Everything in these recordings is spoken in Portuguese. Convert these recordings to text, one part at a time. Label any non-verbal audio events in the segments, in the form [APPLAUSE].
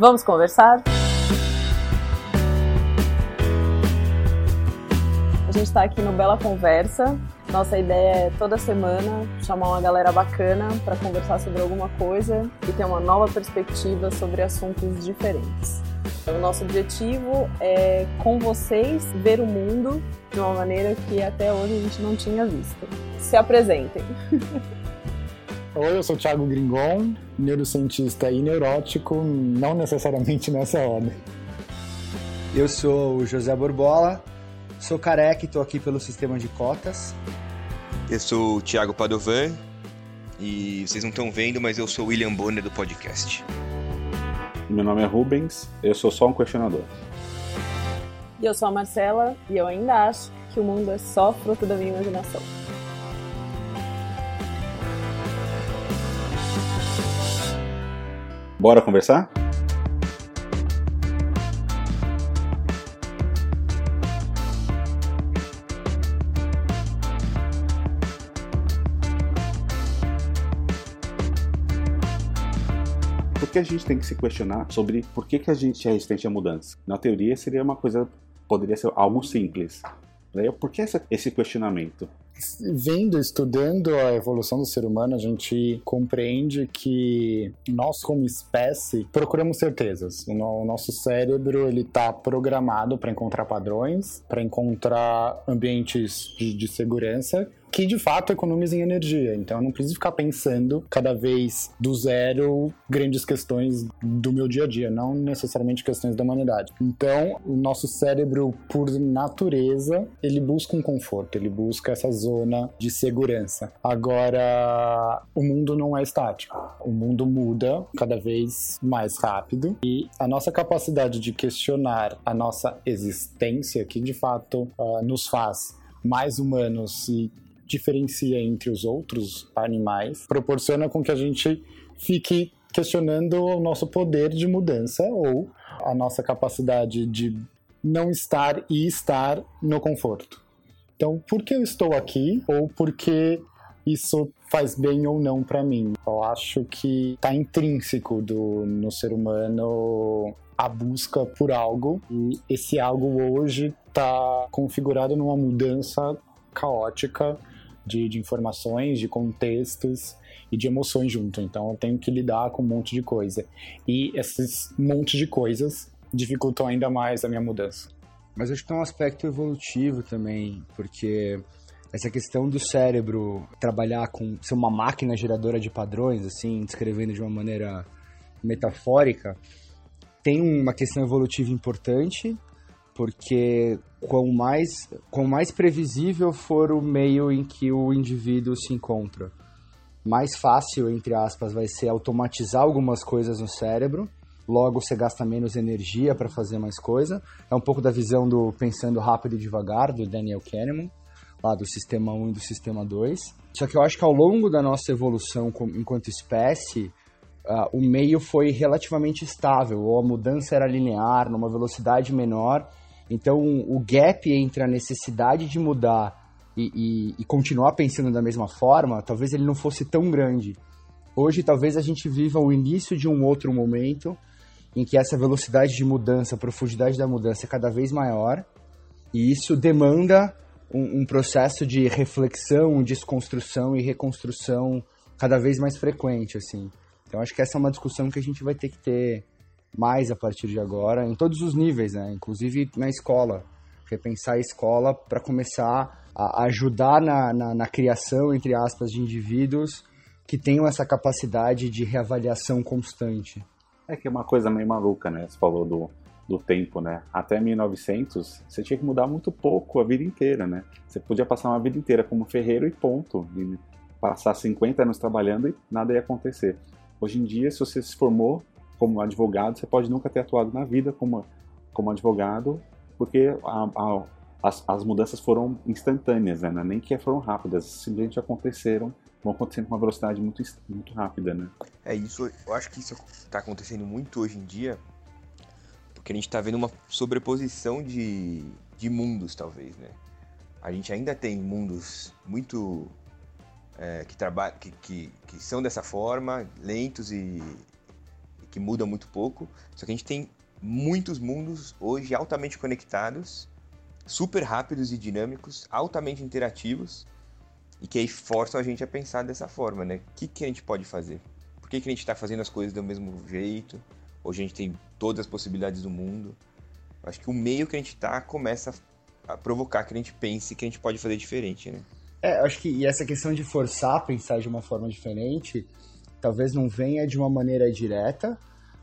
Vamos conversar? A gente está aqui no Bela Conversa. Nossa ideia é toda semana chamar uma galera bacana para conversar sobre alguma coisa e ter uma nova perspectiva sobre assuntos diferentes. O nosso objetivo é, com vocês, ver o mundo de uma maneira que até hoje a gente não tinha visto. Se apresentem. [LAUGHS] Oi, eu sou o Thiago Gringon, neurocientista e neurótico, não necessariamente nessa ordem. Eu sou o José Borbola, sou careca e estou aqui pelo sistema de cotas. Eu sou o Thiago Padovan e vocês não estão vendo, mas eu sou o William Bonner do podcast. Meu nome é Rubens, eu sou só um questionador. E eu sou a Marcela e eu ainda acho que o mundo é só fruto da minha imaginação. Bora conversar? Por que a gente tem que se questionar sobre por que, que a gente é resistente à mudança? Na teoria seria uma coisa, poderia ser algo simples. Por que essa, esse questionamento? Vendo, estudando a evolução do ser humano, a gente compreende que nós, como espécie, procuramos certezas. O nosso cérebro ele está programado para encontrar padrões, para encontrar ambientes de, de segurança que de fato economizem energia. Então eu não preciso ficar pensando cada vez do zero grandes questões do meu dia a dia, não necessariamente questões da humanidade. Então o nosso cérebro, por natureza, ele busca um conforto, ele busca essa zona de segurança. Agora, o mundo não é estático. O mundo muda cada vez mais rápido e a nossa capacidade de questionar a nossa existência, que de fato uh, nos faz mais humanos e diferencia entre os outros animais, proporciona com que a gente fique questionando o nosso poder de mudança ou a nossa capacidade de não estar e estar no conforto. Então, por que eu estou aqui ou por que isso faz bem ou não para mim? Eu acho que está intrínseco do, no ser humano a busca por algo e esse algo hoje está configurado numa mudança caótica de, de informações, de contextos e de emoções junto. Então eu tenho que lidar com um monte de coisa. E esses monte de coisas dificultam ainda mais a minha mudança. Mas acho que tem um aspecto evolutivo também, porque essa questão do cérebro trabalhar com ser uma máquina geradora de padrões, assim, descrevendo de uma maneira metafórica, tem uma questão evolutiva importante, porque quão mais, quão mais previsível for o meio em que o indivíduo se encontra, mais fácil, entre aspas, vai ser automatizar algumas coisas no cérebro, logo você gasta menos energia para fazer mais coisa. É um pouco da visão do Pensando Rápido e Devagar, do Daniel Kahneman, lá do Sistema 1 e do Sistema 2. Só que eu acho que ao longo da nossa evolução enquanto espécie, uh, o meio foi relativamente estável, ou a mudança era linear, numa velocidade menor, então, o gap entre a necessidade de mudar e, e, e, continuar pensando da mesma forma, talvez ele não fosse tão grande. Hoje, talvez a gente viva o início de um outro momento em que essa velocidade de mudança, a profundidade da mudança é cada vez maior, e isso demanda um, um processo de reflexão, desconstrução e reconstrução cada vez mais frequente, assim. Então, acho que essa é uma discussão que a gente vai ter que ter mais a partir de agora, em todos os níveis, né? inclusive na escola. Repensar a escola para começar a ajudar na, na, na, criação, entre aspas, de indivíduos que tenham essa capacidade de reavaliação constante. É que é uma coisa meio maluca, né? Você falou do, do tempo, né? Até 1900, você tinha que mudar muito pouco a vida inteira, né? Você podia passar uma vida inteira como ferreiro e ponto. E passar 50 anos trabalhando e nada ia acontecer. Hoje em dia, se você se formou, como advogado, você pode nunca ter atuado na vida como, como advogado, porque a, a, as, as mudanças foram instantâneas, né? Nem que foram rápidas, simplesmente aconteceram, vão acontecendo com uma velocidade muito, muito rápida, né? É isso, eu acho que isso está acontecendo muito hoje em dia, porque a gente está vendo uma sobreposição de, de mundos, talvez, né? A gente ainda tem mundos muito é, que, que, que, que são dessa forma, lentos e que muda muito pouco. Só que a gente tem muitos mundos hoje altamente conectados, super rápidos e dinâmicos, altamente interativos, e que aí forçam a gente a pensar dessa forma, né? O que, que a gente pode fazer? Por que, que a gente está fazendo as coisas do mesmo jeito? Hoje a gente tem todas as possibilidades do mundo. Eu acho que o meio que a gente está começa a provocar que a gente pense que a gente pode fazer diferente, né? É, acho que e essa questão de forçar a pensar de uma forma diferente, talvez não venha de uma maneira direta,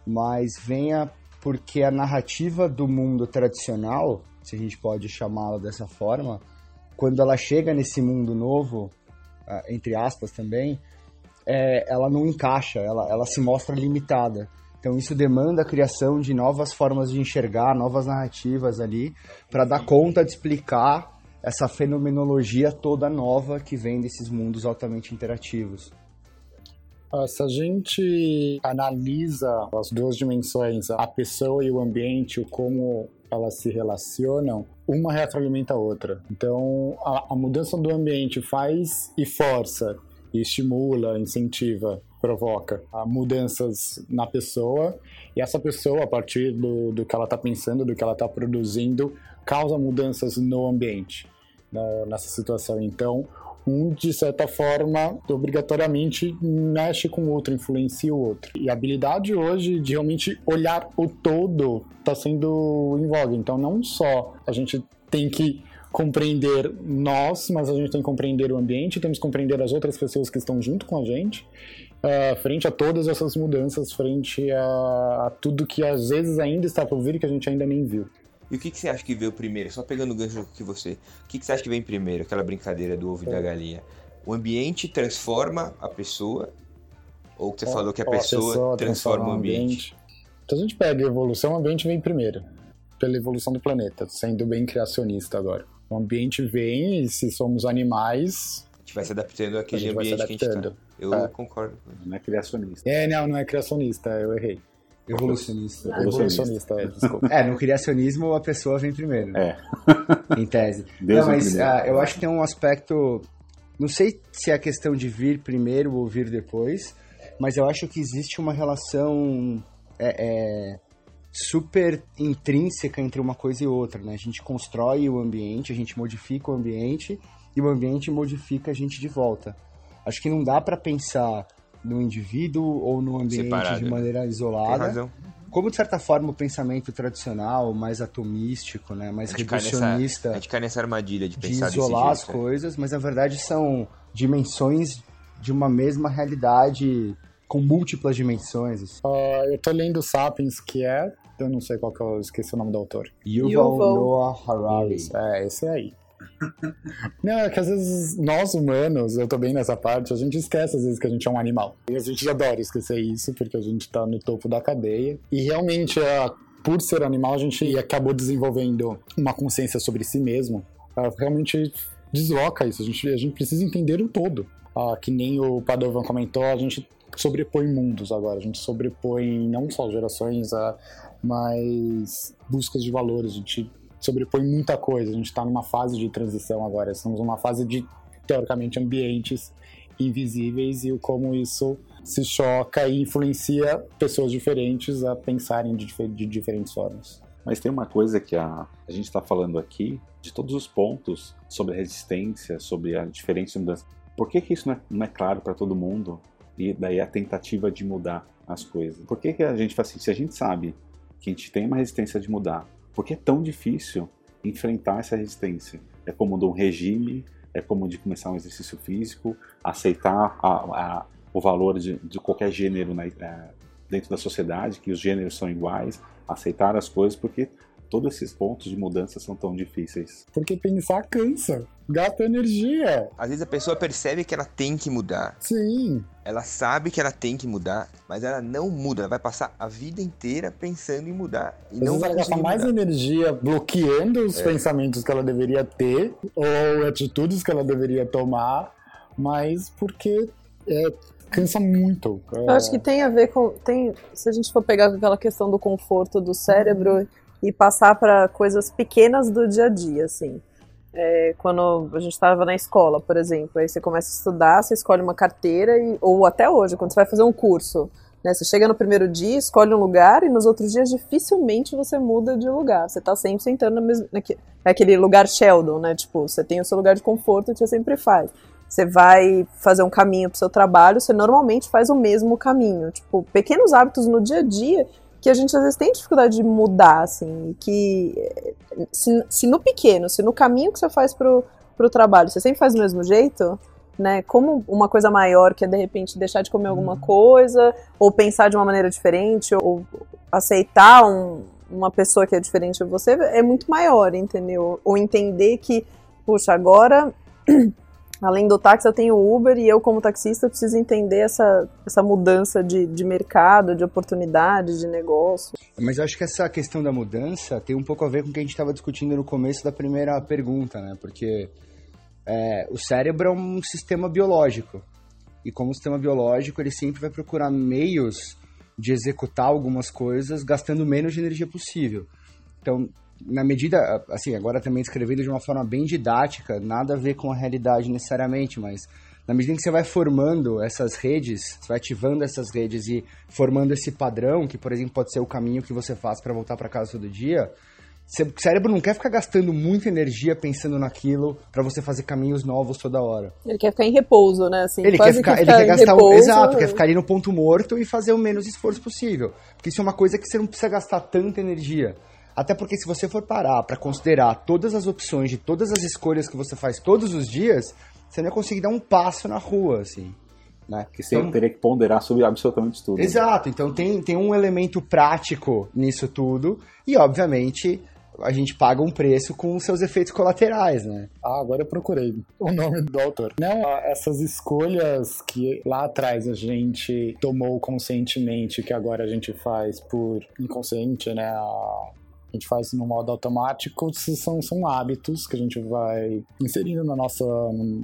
mas venha porque a narrativa do mundo tradicional, se a gente pode chamá-la dessa forma, quando ela chega nesse mundo novo, ah, entre aspas também, é, ela não encaixa, ela, ela se mostra limitada. Então isso demanda a criação de novas formas de enxergar, novas narrativas ali, para dar conta de explicar essa fenomenologia toda nova que vem desses mundos altamente interativos. Ah, se a gente analisa as duas dimensões, a pessoa e o ambiente, como elas se relacionam, uma retroalimenta a outra. Então, a, a mudança do ambiente faz e força, e estimula, incentiva, provoca mudanças na pessoa, e essa pessoa, a partir do, do que ela está pensando, do que ela está produzindo, causa mudanças no ambiente, no, nessa situação. Então, um, de certa forma, obrigatoriamente mexe com o outro, influencia o outro. E a habilidade hoje de realmente olhar o todo está sendo em voga. Então, não só a gente tem que compreender nós, mas a gente tem que compreender o ambiente, temos que compreender as outras pessoas que estão junto com a gente, uh, frente a todas essas mudanças, frente a, a, tudo que às vezes ainda está por vir e que a gente ainda nem viu. E o que, que você acha que veio primeiro? Só pegando o gancho que você. O que, que você acha que vem primeiro? Aquela brincadeira do ovo e da galinha. O ambiente transforma a pessoa? Ou que você falou que a pessoa, a pessoa transforma, o ambiente? ambiente? Então a gente pega a evolução, o ambiente vem primeiro. Pela evolução do planeta, sendo bem criacionista agora. O ambiente vem e se somos animais. A gente vai se adaptando àquele ambiente que a gente tá. Eu é. concordo. Não é criacionista. É, não, não é criacionista, eu errei. Evolucionista. Evolucionista, é, desculpa. É, no criacionismo a pessoa vem primeiro. É. Em tese. Deus não, mas uh, eu acho que tem um aspecto. Não sei se é questão de vir primeiro ou vir depois, mas eu acho que existe uma relação é, é, super intrínseca entre uma coisa e outra, né? A gente constrói o ambiente, a gente modifica o ambiente e o ambiente modifica a gente de volta. Acho que não dá para pensar no indivíduo ou no ambiente Separado, de maneira isolada. Como, de certa forma, o pensamento tradicional, mais atomístico, né, mais a reducionista... Nessa, a gente cai nessa armadilha de pensar De isolar as jeito, é. coisas, mas, na verdade, são dimensões de uma mesma realidade com múltiplas dimensões. Uh, eu tô lendo Sapiens, que é... Eu não sei qual que eu esqueci o nome do autor. Yuval Noah Harari. É, esse aí. Não, é que às vezes nós humanos, eu tô bem nessa parte, a gente esquece às vezes que a gente é um animal. E a gente adora esquecer isso, porque a gente tá no topo da cadeia. E realmente, por ser animal, a gente acabou desenvolvendo uma consciência sobre si mesmo. Realmente desloca isso, a gente, a gente precisa entender o todo. Ah, que nem o Padovan comentou, a gente sobrepõe mundos agora, a gente sobrepõe não só gerações, mas buscas de valores, a gente sobrepõe muita coisa. A gente está numa fase de transição agora. Estamos numa fase de, teoricamente, ambientes invisíveis e como isso se choca e influencia pessoas diferentes a pensarem de, de diferentes formas. Mas tem uma coisa que a, a gente está falando aqui, de todos os pontos sobre a resistência, sobre a diferença mudança. Por que, que isso não é, não é claro para todo mundo? E daí a tentativa de mudar as coisas. Por que, que a gente faz assim? Se a gente sabe que a gente tem uma resistência de mudar, porque é tão difícil enfrentar essa resistência. É como de um regime, é como de começar um exercício físico, aceitar a, a, o valor de, de qualquer gênero na, é, dentro da sociedade, que os gêneros são iguais, aceitar as coisas, porque todos esses pontos de mudança são tão difíceis? Porque pensar cansa, gasta energia. Às vezes a pessoa percebe que ela tem que mudar. Sim. Ela sabe que ela tem que mudar, mas ela não muda. Ela vai passar a vida inteira pensando em mudar. E Às não vai ela gasta mais mudar. energia bloqueando os é. pensamentos que ela deveria ter ou atitudes que ela deveria tomar, mas porque é, cansa muito. É... Eu acho que tem a ver com. Tem, se a gente for pegar aquela questão do conforto do cérebro e passar para coisas pequenas do dia a dia, assim. É, quando a gente estava na escola, por exemplo, aí você começa a estudar, você escolhe uma carteira, e, ou até hoje, quando você vai fazer um curso, Né? Você chega no primeiro dia, escolhe um lugar e nos outros dias dificilmente você muda de lugar. Você está sempre sentando mesmo, naquele lugar Sheldon, né? Tipo, você tem o seu lugar de conforto que você sempre faz. Você vai fazer um caminho para o seu trabalho, você normalmente faz o mesmo caminho. Tipo, pequenos hábitos no dia a dia que a gente às vezes tem dificuldade de mudar, assim, que se, se no pequeno, se no caminho que você faz pro, pro trabalho, você sempre faz do mesmo jeito, né? Como uma coisa maior que é de repente deixar de comer alguma uhum. coisa, ou pensar de uma maneira diferente, ou aceitar um, uma pessoa que é diferente de você, é muito maior, entendeu? Ou entender que, puxa, agora além do táxi, eu tenho Uber e eu, como taxista, preciso entender essa, essa mudança de, de mercado, de oportunidade, de negócio. Mas eu acho que essa questão da mudança tem um pouco a ver com o que a gente estava discutindo no começo da primeira pergunta, né? Porque é, o cérebro é um sistema biológico. E como sistema biológico, ele sempre vai procurar meios de executar algumas coisas gastando menos de energia possível. Então, na medida, assim, agora também escrevendo de uma forma bem didática, nada a ver com a realidade necessariamente, mas na medida em que você vai formando essas redes, você vai ativando essas redes e formando esse padrão, que por exemplo pode ser o caminho que você faz para voltar para casa todo dia, o cérebro não quer ficar gastando muita energia pensando naquilo para você fazer caminhos novos toda hora. Ele quer ficar em repouso, né? Assim, ele, quer ficar, que ele quer gastar repouso, um, exato, quer ficar ali no ponto morto e fazer o menos esforço possível. Porque isso é uma coisa que você não precisa gastar tanta energia. Até porque se você for parar para considerar todas as opções de todas as escolhas que você faz todos os dias, você não ia conseguir dar um passo na rua, assim. Né? Que você então, teria que ponderar sobre absolutamente tudo. Exato, né? então tem, tem um elemento prático nisso tudo, e obviamente a gente paga um preço com seus efeitos colaterais, né? Ah, agora eu procurei o nome do autor. Não, essas escolhas que lá atrás a gente tomou conscientemente, que agora a gente faz por inconsciente, né? a gente faz no modo automático, são, são hábitos que a gente vai inserindo no nosso,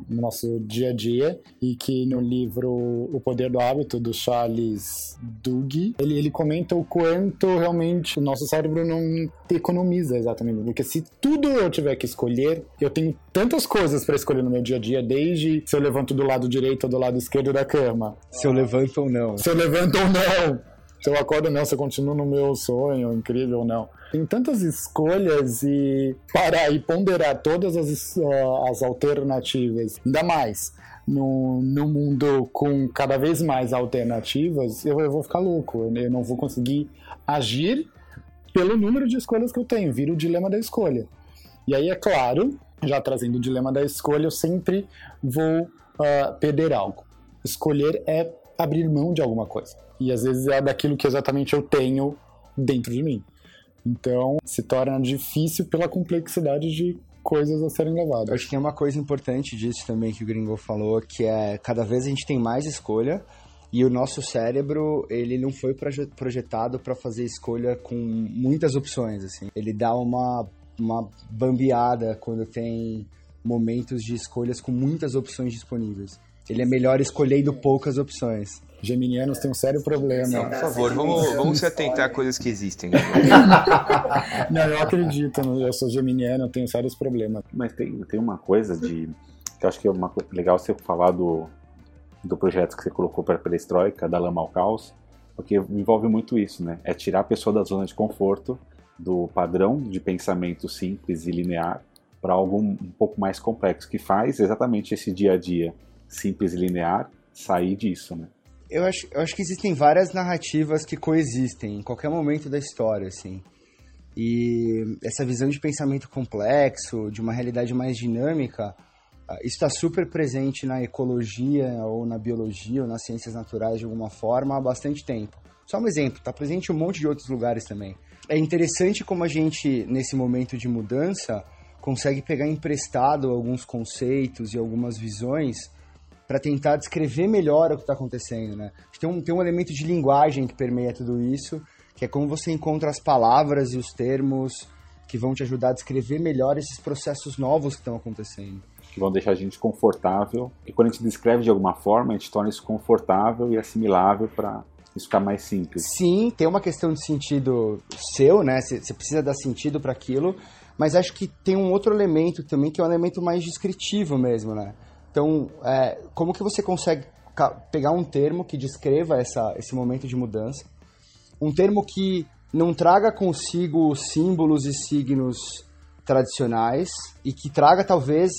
no nosso dia a dia e que no livro O Poder do Hábito, do Charles Duhigg, ele, ele comenta o quanto realmente o nosso cérebro não economiza exatamente, porque se tudo eu tiver que escolher, eu tenho tantas coisas para escolher no meu dia a dia, desde se eu levanto do lado direito ou do lado esquerdo da cama. Se eu levanto ou não. Se eu levanto ou não se eu acordo não, se eu continuo no meu sonho, incrível ou não. Tem tantas escolhas e parar e ponderar todas as, uh, as alternativas, ainda mais no, no mundo com cada vez mais alternativas, eu, eu vou ficar louco. Eu não vou conseguir agir pelo número de escolhas que eu tenho. Vira o dilema da escolha. E aí, é claro, já trazendo o dilema da escolha, eu sempre vou uh, perder algo. Escolher é abrir mão de alguma coisa. E às vezes é daquilo que exatamente eu tenho dentro de mim. Então se torna difícil pela complexidade de coisas a serem levadas. Acho que tem uma coisa importante disso também que o Gringo falou, que é cada vez a gente tem mais escolha e o nosso cérebro, ele não foi projetado para fazer escolha com muitas opções, assim. Ele dá uma, uma bambeada quando tem momentos de escolhas com muitas opções disponíveis. Ele é melhor escolhendo poucas opções. Geminianos têm um sério problema. Não, por favor, vamos, vamos se atentar a coisas que existem. [LAUGHS] Não, eu acredito, eu sou geminiano, eu tenho sérios problemas. Mas tem, tem uma coisa de. que eu acho que é uma, legal você falar do, do projeto que você colocou para a Perestroika, da Lama ao Caos, porque envolve muito isso, né? É tirar a pessoa da zona de conforto, do padrão de pensamento simples e linear, para algo um pouco mais complexo, que faz exatamente esse dia a dia simples e linear sair disso, né? Eu acho, eu acho que existem várias narrativas que coexistem em qualquer momento da história, assim. E essa visão de pensamento complexo, de uma realidade mais dinâmica, ah, está super presente na ecologia ou na biologia ou nas ciências naturais de alguma forma há bastante tempo. Só um exemplo, está presente em um monte de outros lugares também. É interessante como a gente, nesse momento de mudança, consegue pegar emprestado alguns conceitos e algumas visões para tentar descrever melhor o que está acontecendo, né? Tem um, tem um elemento de linguagem que permeia tudo isso, que é como você encontra as palavras e os termos que vão te ajudar a descrever melhor esses processos novos que estão acontecendo. Que vão deixar a gente confortável. E quando a gente descreve de alguma forma, a gente torna isso confortável e assimilável para isso ficar mais simples. Sim, tem uma questão de sentido seu, né? Você precisa dar sentido para aquilo, mas acho que tem um outro elemento também que é um elemento mais descritivo mesmo, né? Então, é, como que você consegue pegar um termo que descreva essa, esse momento de mudança, um termo que não traga consigo símbolos e signos tradicionais e que traga talvez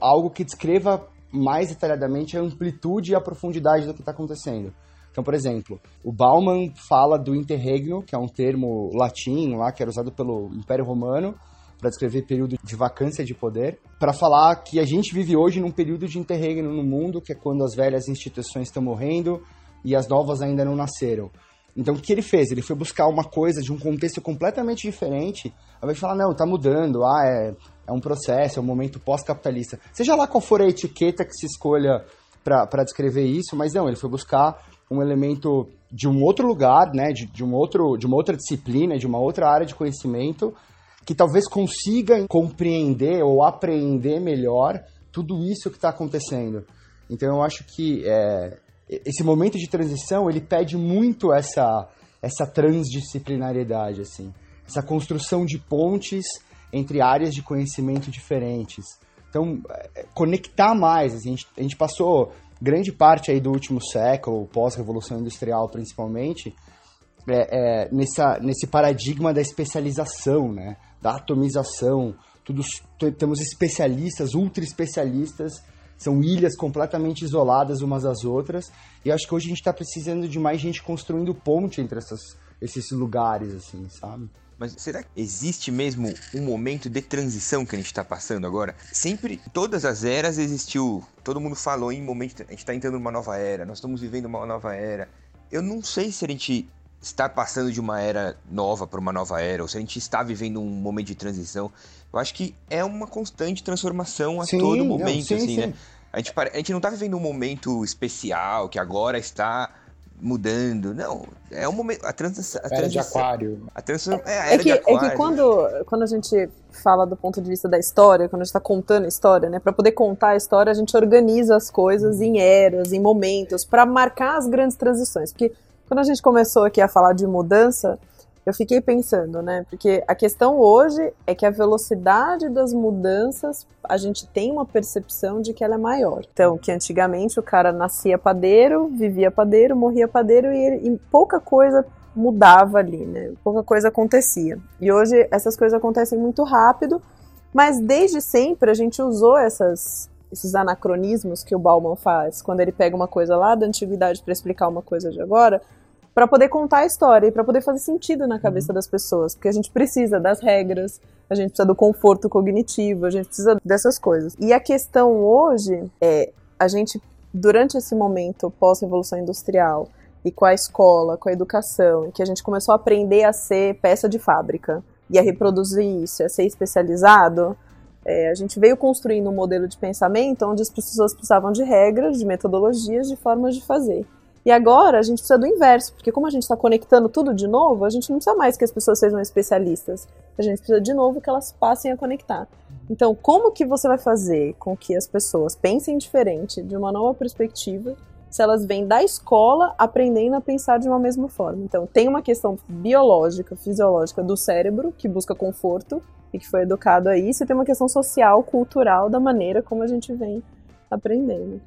algo que descreva mais detalhadamente a amplitude e a profundidade do que está acontecendo. Então, por exemplo, o Bauman fala do interregno, que é um termo latim lá que era usado pelo Império Romano para descrever período de vacância de poder, para falar que a gente vive hoje num período de interregno no mundo, que é quando as velhas instituições estão morrendo e as novas ainda não nasceram. Então, o que ele fez? Ele foi buscar uma coisa de um contexto completamente diferente, ao invés de falar, não, tá mudando, ah, é, é um processo, é um momento pós-capitalista. Seja lá qual for a etiqueta que se escolha para descrever isso, mas não, ele foi buscar um elemento de um outro lugar, né, de, de, um outro, de uma outra disciplina, de uma outra área de conhecimento, que talvez consiga compreender ou apreender melhor tudo isso que está acontecendo. Então eu acho que é, esse momento de transição ele pede muito essa essa transdisciplinariedade assim, essa construção de pontes entre áreas de conhecimento diferentes. Então é, conectar mais. Assim, a, gente, a gente passou grande parte aí do último século, pós-revolução industrial principalmente, é, é, nessa, nesse paradigma da especialização, né? Da atomização. Tudo, temos especialistas, ultra especialistas, são ilhas completamente isoladas umas das outras. E acho que hoje a gente está precisando de mais gente construindo ponte entre essas, esses lugares, assim, sabe? Mas será que existe mesmo um momento de transição que a gente está passando agora? Sempre, todas as eras existiu. Todo mundo falou em momento. A gente está entrando numa nova era, nós estamos vivendo uma nova era. Eu não sei se a gente está passando de uma era nova para uma nova era, ou se a gente está vivendo um momento de transição. Eu acho que é uma constante transformação a sim, todo momento, não, sim, assim, né? sim. né? A gente, a gente não está vivendo um momento especial que agora está mudando. Não, é um momento. A transição. A era de aquário. A transição, é, a é era é que, de aquário. É que quando, quando a gente fala do ponto de vista da história, quando a gente está contando a história, né? Para poder contar a história, a gente organiza as coisas em eras, em momentos, para marcar as grandes transições. Porque quando a gente começou aqui a falar de mudança, eu fiquei pensando, né? Porque a questão hoje é que a velocidade das mudanças, a gente tem uma percepção de que ela é maior. Então, que antigamente o cara nascia padeiro, vivia padeiro, morria padeiro e, ele, e pouca coisa mudava ali, né? Pouca coisa acontecia. E hoje essas coisas acontecem muito rápido, mas desde sempre a gente usou essas esses anacronismos que o Bauman faz, quando ele pega uma coisa lá da antiguidade para explicar uma coisa de agora, para poder contar a história e para poder fazer sentido na cabeça uhum. das pessoas, porque a gente precisa das regras, a gente precisa do conforto cognitivo, a gente precisa dessas coisas. E a questão hoje é a gente durante esse momento pós-revolução industrial e com a escola, com a educação, que a gente começou a aprender a ser peça de fábrica e a reproduzir isso, a ser especializado, é, a gente veio construindo um modelo de pensamento onde as pessoas precisavam de regras, de metodologias, de formas de fazer. E agora a gente precisa do inverso, porque como a gente está conectando tudo de novo, a gente não precisa mais que as pessoas sejam especialistas. A gente precisa de novo que elas passem a conectar. Então, como que você vai fazer com que as pessoas pensem diferente, de uma nova perspectiva, se elas vêm da escola aprendendo a pensar de uma mesma forma? Então, tem uma questão biológica, fisiológica do cérebro, que busca conforto e que foi educado a isso, e tem uma questão social, cultural, da maneira como a gente vem aprendendo.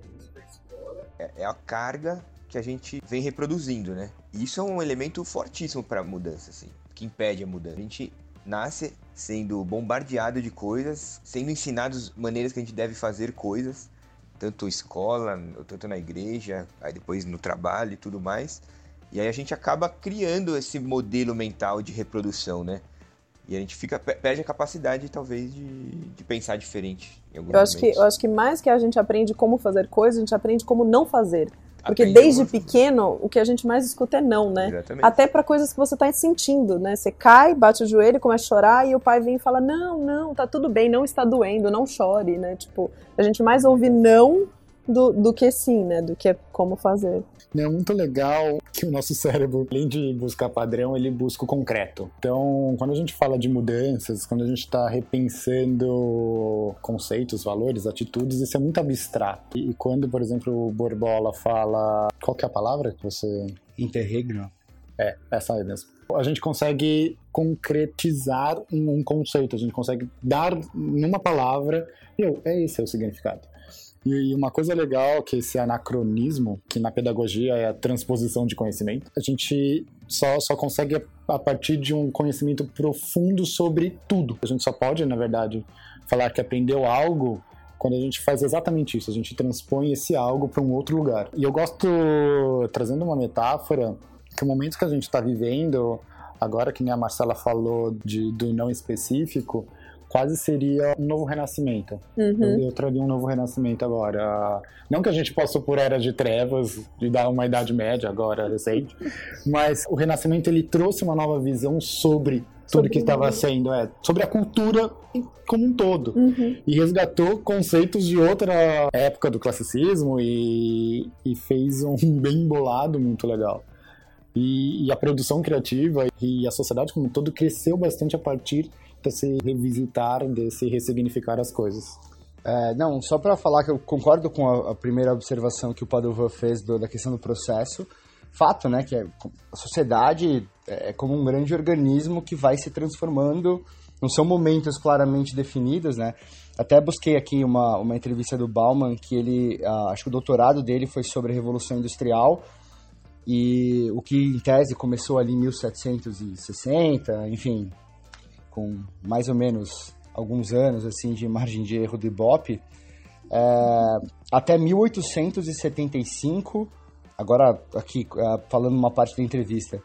É, é a carga que a gente vem reproduzindo, né? E isso é um elemento fortíssimo para a mudança, assim, que impede a mudança. A gente nasce sendo bombardeado de coisas, sendo ensinados maneiras que a gente deve fazer coisas, tanto escola, tanto na igreja, aí depois no trabalho e tudo mais. E aí a gente acaba criando esse modelo mental de reprodução, né? E a gente fica perde a capacidade, talvez, de, de pensar diferente. eu acho que eu acho que mais que a gente aprende como fazer coisas, a gente aprende como não fazer. Porque Aprende desde pequeno, o que a gente mais escuta é não, né? Exatamente. Até para coisas que você está sentindo, né? Você cai, bate o joelho, começa a chorar e o pai vem e fala: "Não, não, tá tudo bem, não está doendo, não chore", né? Tipo, a gente mais ouve não do, do que sim, né? Do que como fazer. É muito legal que o nosso cérebro, além de buscar padrão, ele busca o concreto. Então, quando a gente fala de mudanças, quando a gente está repensando conceitos, valores, atitudes, isso é muito abstrato. E quando, por exemplo, o Borbola fala. Qual que é a palavra que você. Interregno. É, essa aí mesmo. A gente consegue concretizar um, conceito, a gente consegue dar numa palavra, e é esse é o significado. E uma coisa legal que esse anacronismo, que na pedagogia é a transposição de conhecimento, a gente só, só consegue a partir de um conhecimento profundo sobre tudo. A gente só pode, na verdade, falar que aprendeu algo quando a gente faz exatamente isso, a gente transpõe esse algo para um outro lugar. E eu gosto, trazendo uma metáfora, que o momento que a gente está vivendo, agora que nem a Marcela falou de, do não específico, quase seria um novo renascimento. Uhum. Eu, eu traria um novo renascimento agora. Não que a gente possa por era de trevas, de dar uma idade média agora recente, [LAUGHS] mas o renascimento ele trouxe uma nova visão sobre tudo que estava sendo, é, sobre a cultura como um todo. Uhum. E resgatou conceitos de outra época do classicismo e, e fez um [LAUGHS] bem bolado muito legal. E, e, a produção criativa e a sociedade como um todo cresceu bastante a partir se revisitar, de se ressignificar as coisas. É, não, só para falar que eu concordo com a, a, primeira observação que o Padovan fez do, da questão do processo. Fato, né, que é, a sociedade é como um grande organismo que vai se transformando, não são momentos claramente definidos, né? Até busquei aqui uma, uma entrevista do Bauman, que ele, uh, acho que o doutorado dele foi sobre a Revolução Industrial, e o que em tese começou ali em 1760, enfim, com mais ou menos alguns anos assim de margem de erro do Ibope, é, até 1875, agora aqui é, falando uma parte da entrevista,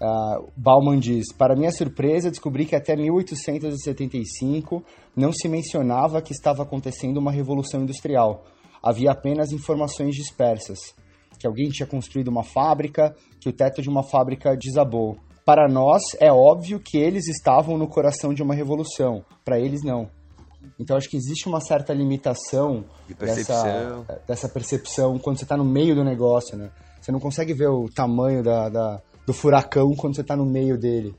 uh, Bauman diz: Para minha surpresa, descobri que até 1875 não se mencionava que estava acontecendo uma revolução industrial. Havia apenas informações dispersas. Que alguém tinha construído uma fábrica, que o teto de uma fábrica desabou, para nós é óbvio que eles estavam no coração de uma revolução, para eles não. Então acho que existe uma certa limitação de percepção. Dessa, dessa percepção quando você está no meio do negócio, né? Você não consegue ver o tamanho da, da do furacão quando você está no meio dele.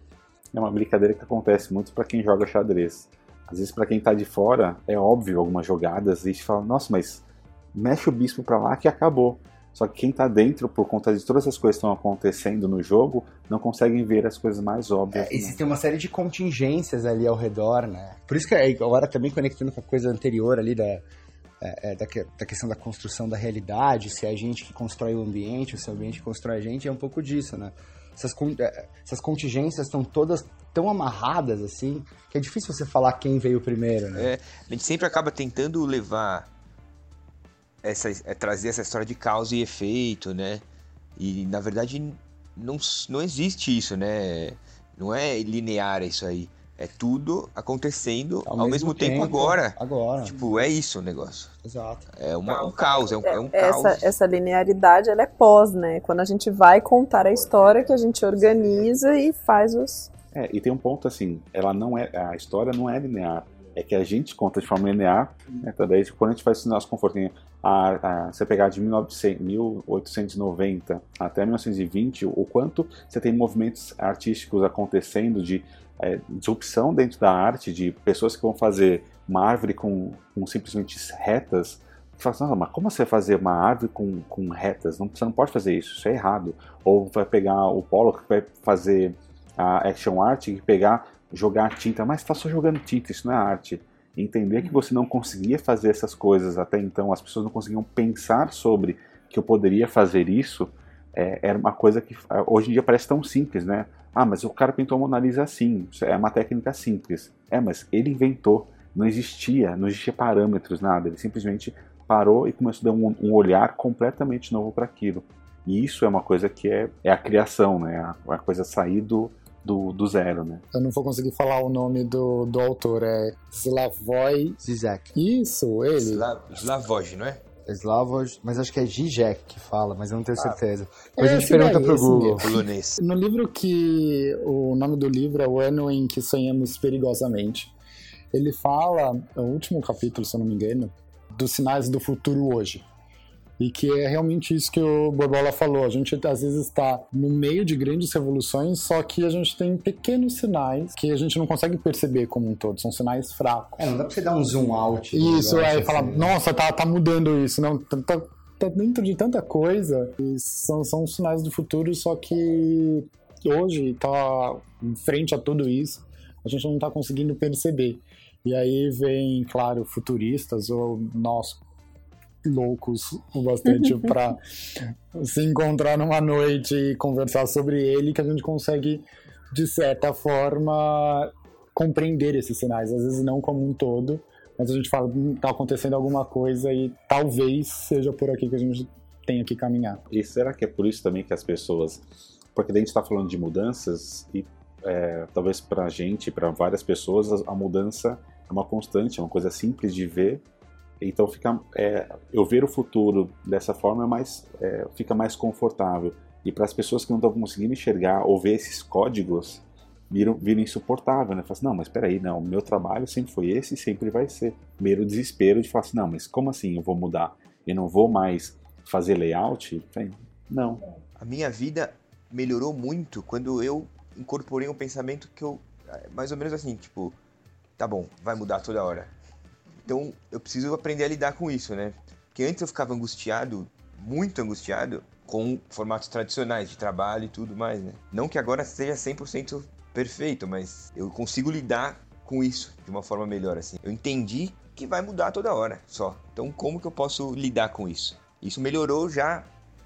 É uma brincadeira que acontece muito para quem joga xadrez. Às vezes para quem está de fora é óbvio algumas jogadas e a gente fala, nossa, mas mexe o bispo para lá que acabou. Só que quem está dentro, por conta de todas as coisas que estão acontecendo no jogo, não conseguem ver as coisas mais óbvias. É, existe uma série de contingências ali ao redor, né? Por isso que agora também conectando com a coisa anterior ali da, é, é, da, da, questão da construção da realidade, se é a gente que constrói o ambiente, ou se é o ambiente que constrói a gente, é um pouco disso, né? Essas, é, essas contingências estão todas tão amarradas assim, que é difícil você falar quem veio primeiro, né? É, a gente sempre acaba tentando levar essa, é trazer essa história de causa e efeito, né? E na verdade não, não existe isso, né? Não é linear isso aí. É tudo acontecendo ao, ao mesmo, mesmo tempo, tempo, agora. Agora. Tipo, é isso o negócio. Exato. É uma, um caos, é um, é um essa, caos. Essa linearidade, ela é pós, né? Quando a gente vai contar a história, que a gente organiza e faz os... É, e tem um ponto assim, ela não é, a história não é linear é que a gente conta de forma linear, né, tá daí quando a gente faz esse nosso conforto, a, você pegar de 1900, 1890 até 1920, o quanto você tem movimentos artísticos acontecendo de é, disrupção dentro da arte, de pessoas que vão fazer uma árvore com, com simplesmente retas, você fala assim, mas como você fazer uma árvore com, com retas? Não, você não pode fazer isso, isso é errado. Ou vai pegar o Pollock que vai fazer a action art e pegar jogar tinta, mas está só jogando tinta, isso não é arte. Entender que você não conseguia fazer essas coisas até então, as pessoas não conseguiam pensar sobre que eu poderia fazer isso, é, era uma coisa que ah, hoje em dia parece tão simples, né? Ah, mas o cara pintou a Mona Lisa assim, é uma técnica simples. É, mas ele inventou, não existia, não existia parâmetros, nada. Ele simplesmente parou e começou a dar um, um olhar completamente novo para aquilo. E isso é uma coisa que é, é a criação, né? A, a coisa sair do, do, do zero, né? Eu não vou conseguir falar o nome do, do autor, é Slavoj Zizek. Isso, ele. Slav, Slavoj, não é? Slavoj, mas acho que é Zizek que fala, mas eu não tenho ah. certeza. Depois é, a gente pergunta pro Google. No livro que. O nome do livro é O Ano em que Sonhamos Perigosamente. Ele fala, é o último capítulo, se eu não me engano, dos sinais do futuro hoje. E que é realmente isso que o Borbola falou. A gente às vezes está no meio de grandes revoluções, só que a gente tem pequenos sinais que a gente não consegue perceber como um todo. São sinais fracos. É, não dá pra você dar um zoom out. Isso, é, e falar, assim. nossa, tá, tá mudando isso. Não, tá, tá, tá dentro de tanta coisa. E são, são sinais do futuro, só que hoje tá em frente a tudo isso, a gente não tá conseguindo perceber. E aí vem, claro, futuristas ou nós loucos o bastante [LAUGHS] para se encontrar numa noite e conversar sobre ele, que a gente consegue, de certa forma, compreender esses sinais. Às vezes não como um todo, mas a gente fala, hum, tá acontecendo alguma coisa e talvez seja por aqui que a gente tenha que caminhar. E será que é por isso também que as pessoas. Porque a gente está falando de mudanças e é, talvez para a gente, para várias pessoas, a, a mudança é uma constante, é uma coisa simples de ver então fica, é, eu ver o futuro dessa forma é mais, é, fica mais confortável. E para as pessoas que não estão conseguindo enxergar ou ver esses códigos, viram, viram insuportável, né? Fala assim, não, mas espera aí, não, meu trabalho sempre foi esse e sempre vai ser. Primeiro desespero de falar assim, não, mas como assim eu vou mudar? Eu não vou mais fazer layout? Não. A minha vida melhorou muito quando eu incorporei um pensamento que eu, mais ou menos assim, tipo, tá bom, vai mudar toda hora então eu preciso aprender a lidar com isso, né? Porque antes eu ficava angustiado, muito angustiado, com formatos tradicionais de trabalho e tudo mais, né? Não que agora seja 100% perfeito, mas eu consigo lidar com isso de uma forma melhor, assim. Eu entendi que vai mudar toda hora, só. Então como que eu posso lidar com isso? Isso melhorou já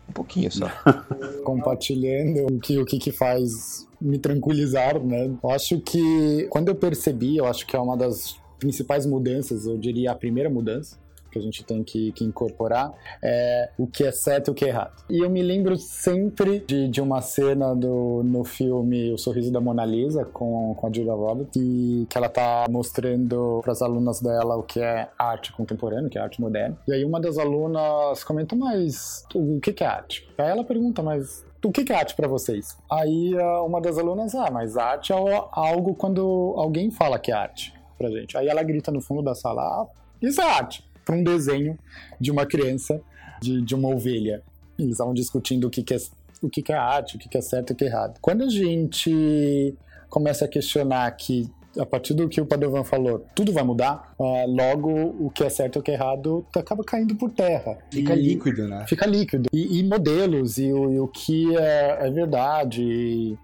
um pouquinho só. [LAUGHS] Compartilhando o que, o que, que faz me tranquilizar, né? Eu acho que quando eu percebi, eu acho que é uma das principais mudanças, eu diria a primeira mudança, que a gente tem que, que, incorporar é o que é certo e o que é errado. E eu me lembro sempre de, de uma cena do, no filme O Sorriso da Mona Lisa com, com a Julia Roberts, que, que ela tá mostrando para as alunas dela o que é arte contemporânea, o que é arte moderna. E aí uma das alunas comenta, mas o que, que é arte? Aí ela pergunta, mas o que é arte para vocês? Aí uma das alunas, ah, mas arte é algo quando alguém fala que é arte pra gente. Aí ela grita no fundo da sala: ah, Isso é arte! Para um desenho de uma criança, de, de uma ovelha. Eles estavam discutindo o que, que é o que, que é arte, o que, que é certo e o que é errado. Quando a gente começa a questionar que a partir do que o Padovan falou, tudo vai mudar, uh, logo o que é certo e o que é errado acaba caindo por terra. Fica e, líquido, né? Fica líquido. E, e modelos, e o, e o que é, é verdade,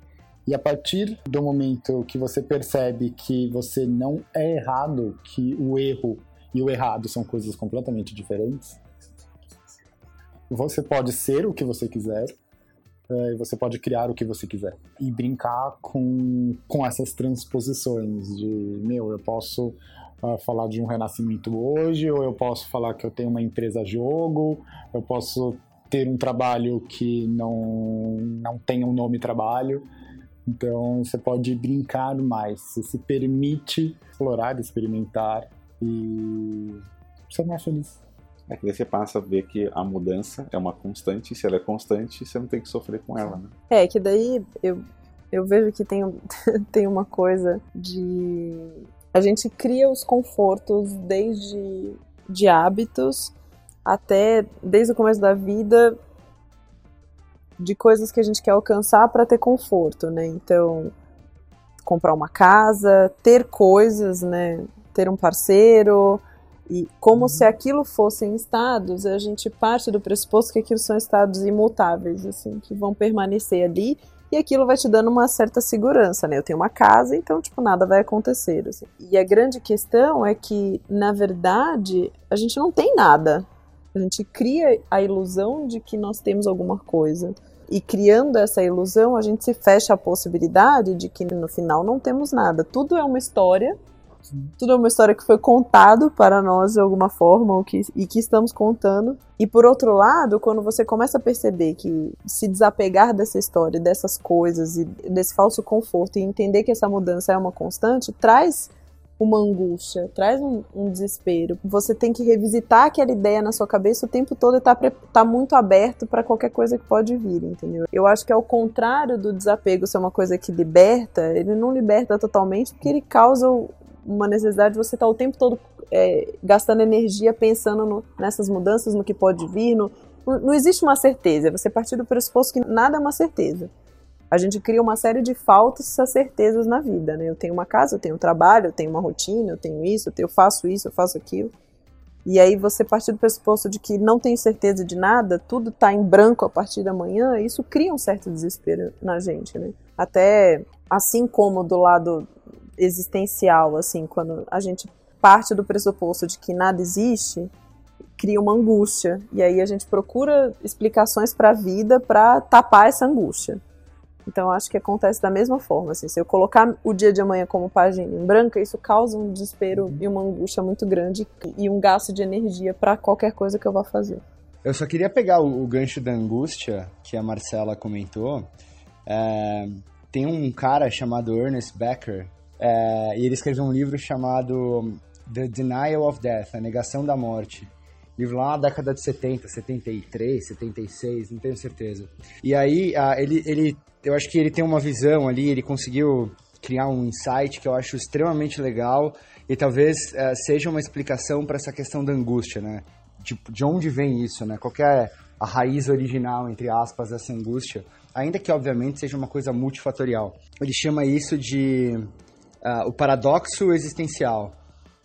e, a partir do momento que você percebe que você não é errado, que o erro e o errado são coisas completamente diferentes, você pode ser o que você quiser, é, você pode criar o que você quiser. E brincar com, com essas transposições de, meu, eu posso uh, falar de um renascimento hoje, ou eu posso falar que eu tenho uma empresa jogo, eu posso ter um trabalho que não, não tem um nome trabalho. Então você pode brincar mais, você se permite explorar, experimentar e ser mais feliz. É que daí você passa a ver que a mudança é uma constante, e se ela é constante, você não tem que sofrer com ela, né? É, que daí eu, eu vejo que tem, [LAUGHS] tem uma coisa de. A gente cria os confortos desde de hábitos até desde o começo da vida de coisas que a gente quer alcançar para ter conforto, né? Então, comprar uma casa, ter coisas, né? Ter um parceiro. E como uhum. se aquilo fossem estados, a gente parte do pressuposto que aquilo são estados imutáveis, assim, que vão permanecer ali e aquilo vai te dando uma certa segurança, né? Eu tenho uma casa, então, tipo, nada vai acontecer. Assim. E a grande questão é que, na verdade, a gente não tem nada. A gente cria a ilusão de que nós temos alguma coisa. E criando essa ilusão, a gente se fecha a possibilidade de que no final não temos nada. Tudo é uma história. Tudo é uma história que foi contado para nós de alguma forma que, e que estamos contando. E por outro lado, quando você começa a perceber que se desapegar dessa história, dessas coisas e desse falso conforto e entender que essa mudança é uma constante, traz uma angústia, traz um, um, desespero. Você tem que revisitar aquela ideia na sua cabeça o tempo todo e tá, tá muito aberto para qualquer coisa que pode vir, entendeu? Eu acho que ao contrário do desapego ser uma coisa que liberta, ele não liberta totalmente porque ele causa uma necessidade de você estar tá o tempo todo é, gastando energia pensando no, nessas mudanças, no que pode vir. No, não existe uma certeza, você partir do pressuposto que nada é uma certeza a gente cria uma série de faltas e certezas na vida, né? Eu tenho uma casa, eu tenho um trabalho, eu tenho uma rotina, eu tenho isso, eu faço isso, eu faço aquilo. E aí você partir do pressuposto de que não tem certeza de nada, tudo está em branco a partir da manhã, isso cria um certo desespero na gente, né? Até assim como do lado existencial, assim, quando a gente parte do pressuposto de que nada existe, cria uma angústia. E aí a gente procura explicações para a vida para tapar essa angústia. Então acho que acontece da mesma forma. Assim, se eu colocar o dia de amanhã como página em branca, isso causa um desespero e uma angústia muito grande e um gasto de energia para qualquer coisa que eu vá fazer. Eu só queria pegar o, o gancho da angústia que a Marcela comentou. É, tem um cara chamado Ernest Becker é, e ele escreveu um livro chamado The Denial of Death, A Negação da Morte. Livro lá na década de 70, 73, 76, não tenho certeza. E aí, ele, ele, eu acho que ele tem uma visão ali, ele conseguiu criar um insight que eu acho extremamente legal e talvez é, seja uma explicação para essa questão da angústia, né? De, de onde vem isso, né? Qual é a raiz original, entre aspas, dessa angústia? Ainda que, obviamente, seja uma coisa multifatorial. Ele chama isso de uh, o paradoxo existencial.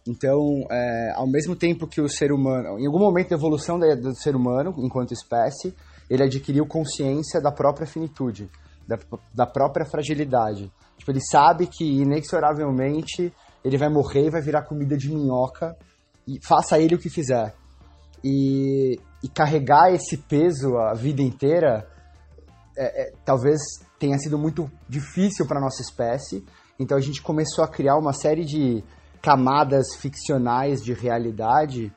Então, é, ao mesmo tempo que o ser humano, em algum momento da evolução do ser humano, enquanto espécie, ele adquiriu consciência da própria finitude, da, da própria fragilidade. Tipo, ele sabe que inexoravelmente ele vai morrer e vai virar comida de minhoca, e faça ele o que fizer. E, e carregar esse peso a vida inteira é, é, talvez tenha sido muito difícil para nossa espécie. Então a gente começou a criar uma série de camadas ficcionais de realidade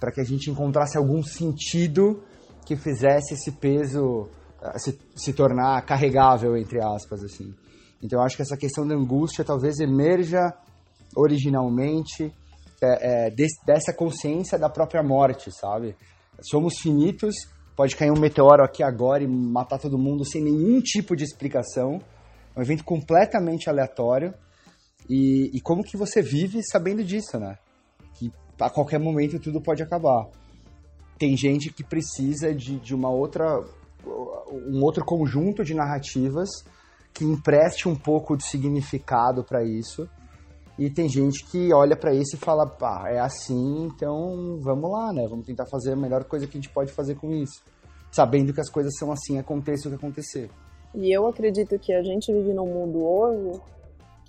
para que a gente encontrasse algum sentido que fizesse esse peso se, se tornar carregável, entre aspas, assim. Então eu acho que essa questão da angústia talvez emerja originalmente é, é, dessa consciência da própria morte, sabe? Somos finitos, pode cair um meteoro aqui agora e matar todo mundo sem nenhum tipo de explicação. É um evento completamente aleatório e, e como que você vive sabendo disso, né? Que a qualquer momento tudo pode acabar. Tem gente que precisa de, de uma outra um outro conjunto de narrativas que empreste um pouco de significado para isso. E tem gente que olha para isso e fala, pá, é assim, então vamos lá, né? Vamos tentar fazer a melhor coisa que a gente pode fazer com isso. Sabendo que as coisas são assim, aconteça o que acontecer. E eu acredito que a gente vive num mundo hoje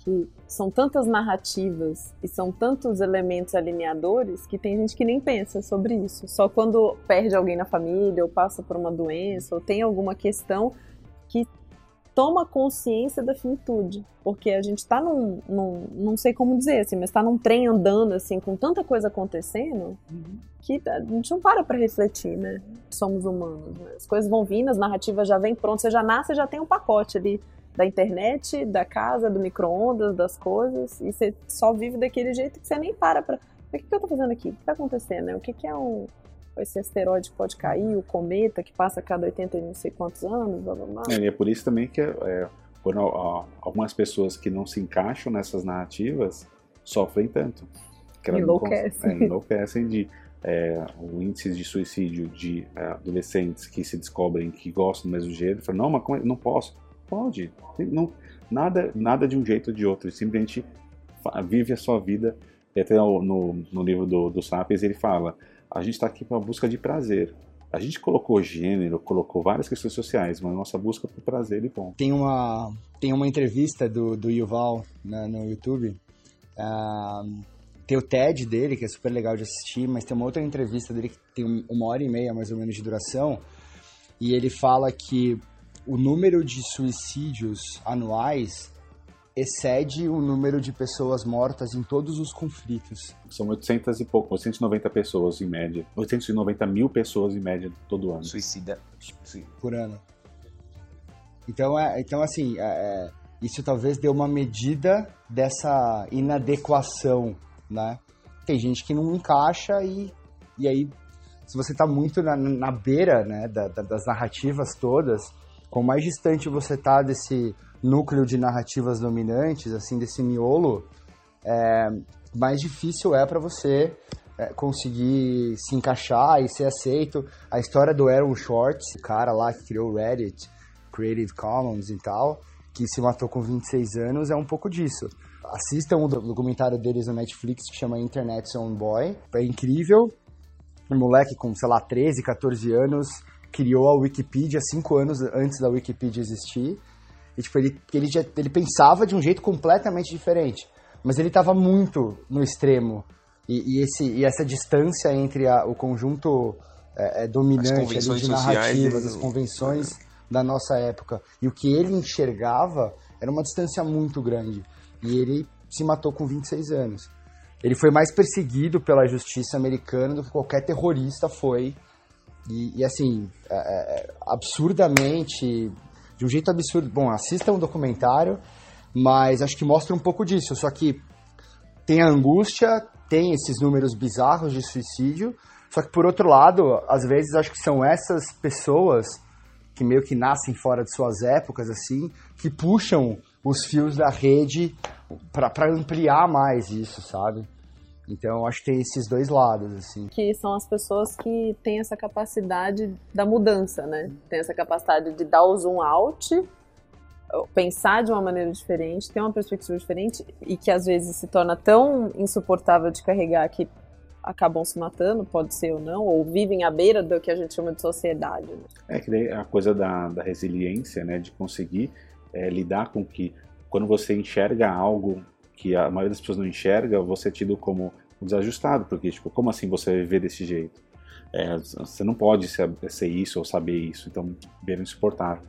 que são tantas narrativas e são tantos elementos alinhadores que tem gente que nem pensa sobre isso. Só quando perde alguém na família, ou passa por uma doença, ou tem alguma questão que toma consciência da finitude. Porque a gente está num, num, não sei como dizer assim, mas está num trem andando assim, com tanta coisa acontecendo, uhum. que a gente não para para refletir, né? Somos humanos. Né? As coisas vão vindo, as narrativas já vêm prontas, você já nasce, já tem um pacote ali da internet, da casa, do micro-ondas, das coisas, e você só vive daquele jeito que você nem para pra. O que, que eu tô fazendo aqui? O que tá acontecendo? Né? O que, que é um. Esse asteroide que pode cair, o cometa que passa a cada 80 e não sei quantos anos, blá blá blá. É, e é por isso também que é, por, ó, algumas pessoas que não se encaixam nessas narrativas sofrem tanto. Que enlouquecem. É, enlouquecem de é, o índice de suicídio de é, adolescentes que se descobrem que gostam do mesmo jeito, falam, não, mas como, não posso. Pode. Não, nada, nada de um jeito ou de outro. Simplesmente vive a sua vida. Até no, no livro do, do Sapiens ele fala: a gente está aqui para busca de prazer. A gente colocou gênero, colocou várias questões sociais, mas nossa busca por prazer e bom. Tem uma, tem uma entrevista do, do Yuval né, no YouTube. Uh, tem o TED dele, que é super legal de assistir, mas tem uma outra entrevista dele que tem uma hora e meia mais ou menos de duração. E ele fala que o número de suicídios anuais excede o número de pessoas mortas em todos os conflitos. São 800 e pouco, 890 pessoas em média. 890 mil pessoas em média todo ano. Suicida. Por ano. Então, é, então assim, é, é, isso talvez dê uma medida dessa inadequação, né? Tem gente que não encaixa e, e aí, se você está muito na, na beira né, da, da, das narrativas todas, Quanto mais distante você tá desse núcleo de narrativas dominantes, assim, desse miolo, é, mais difícil é para você é, conseguir se encaixar e ser aceito. A história do Aaron Schwartz, o cara lá que criou o Reddit, Creative Commons e tal, que se matou com 26 anos, é um pouco disso. Assistam o documentário deles no Netflix que chama Internet's Own Boy. É incrível. Um moleque com, sei lá, 13, 14 anos, criou a Wikipedia cinco anos antes da Wikipedia existir. E, tipo, ele, ele, já, ele pensava de um jeito completamente diferente. Mas ele estava muito no extremo E, e, esse, e essa distância entre a, o conjunto é, é, dominante ali, de narrativas, as convenções da nossa época e o que ele enxergava era uma distância muito grande. E ele se matou com 26 anos. Ele foi mais perseguido pela justiça americana do que qualquer terrorista foi. E, e assim, é, é, absurdamente, de um jeito absurdo. Bom, assista um documentário, mas acho que mostra um pouco disso. Só que tem a angústia, tem esses números bizarros de suicídio, só que por outro lado, às vezes acho que são essas pessoas que meio que nascem fora de suas épocas, assim, que puxam os fios da rede para ampliar mais isso, sabe? Então, acho que tem esses dois lados, assim. Que são as pessoas que têm essa capacidade da mudança, né? Tem essa capacidade de dar o zoom out, pensar de uma maneira diferente, ter uma perspectiva diferente e que às vezes se torna tão insuportável de carregar que acabam se matando, pode ser ou não, ou vivem à beira do que a gente chama de sociedade. Né? É que daí a coisa da, da resiliência, né, de conseguir é, lidar com que quando você enxerga algo que a maioria das pessoas não enxerga, você é tido como desajustado, porque tipo, como assim você viver desse jeito? É, você não pode ser, ser, isso ou saber isso, então ver insuportável.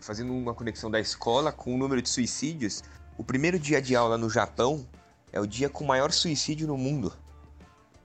Fazendo uma conexão da escola com o número de suicídios, o primeiro dia de aula no Japão é o dia com maior suicídio no mundo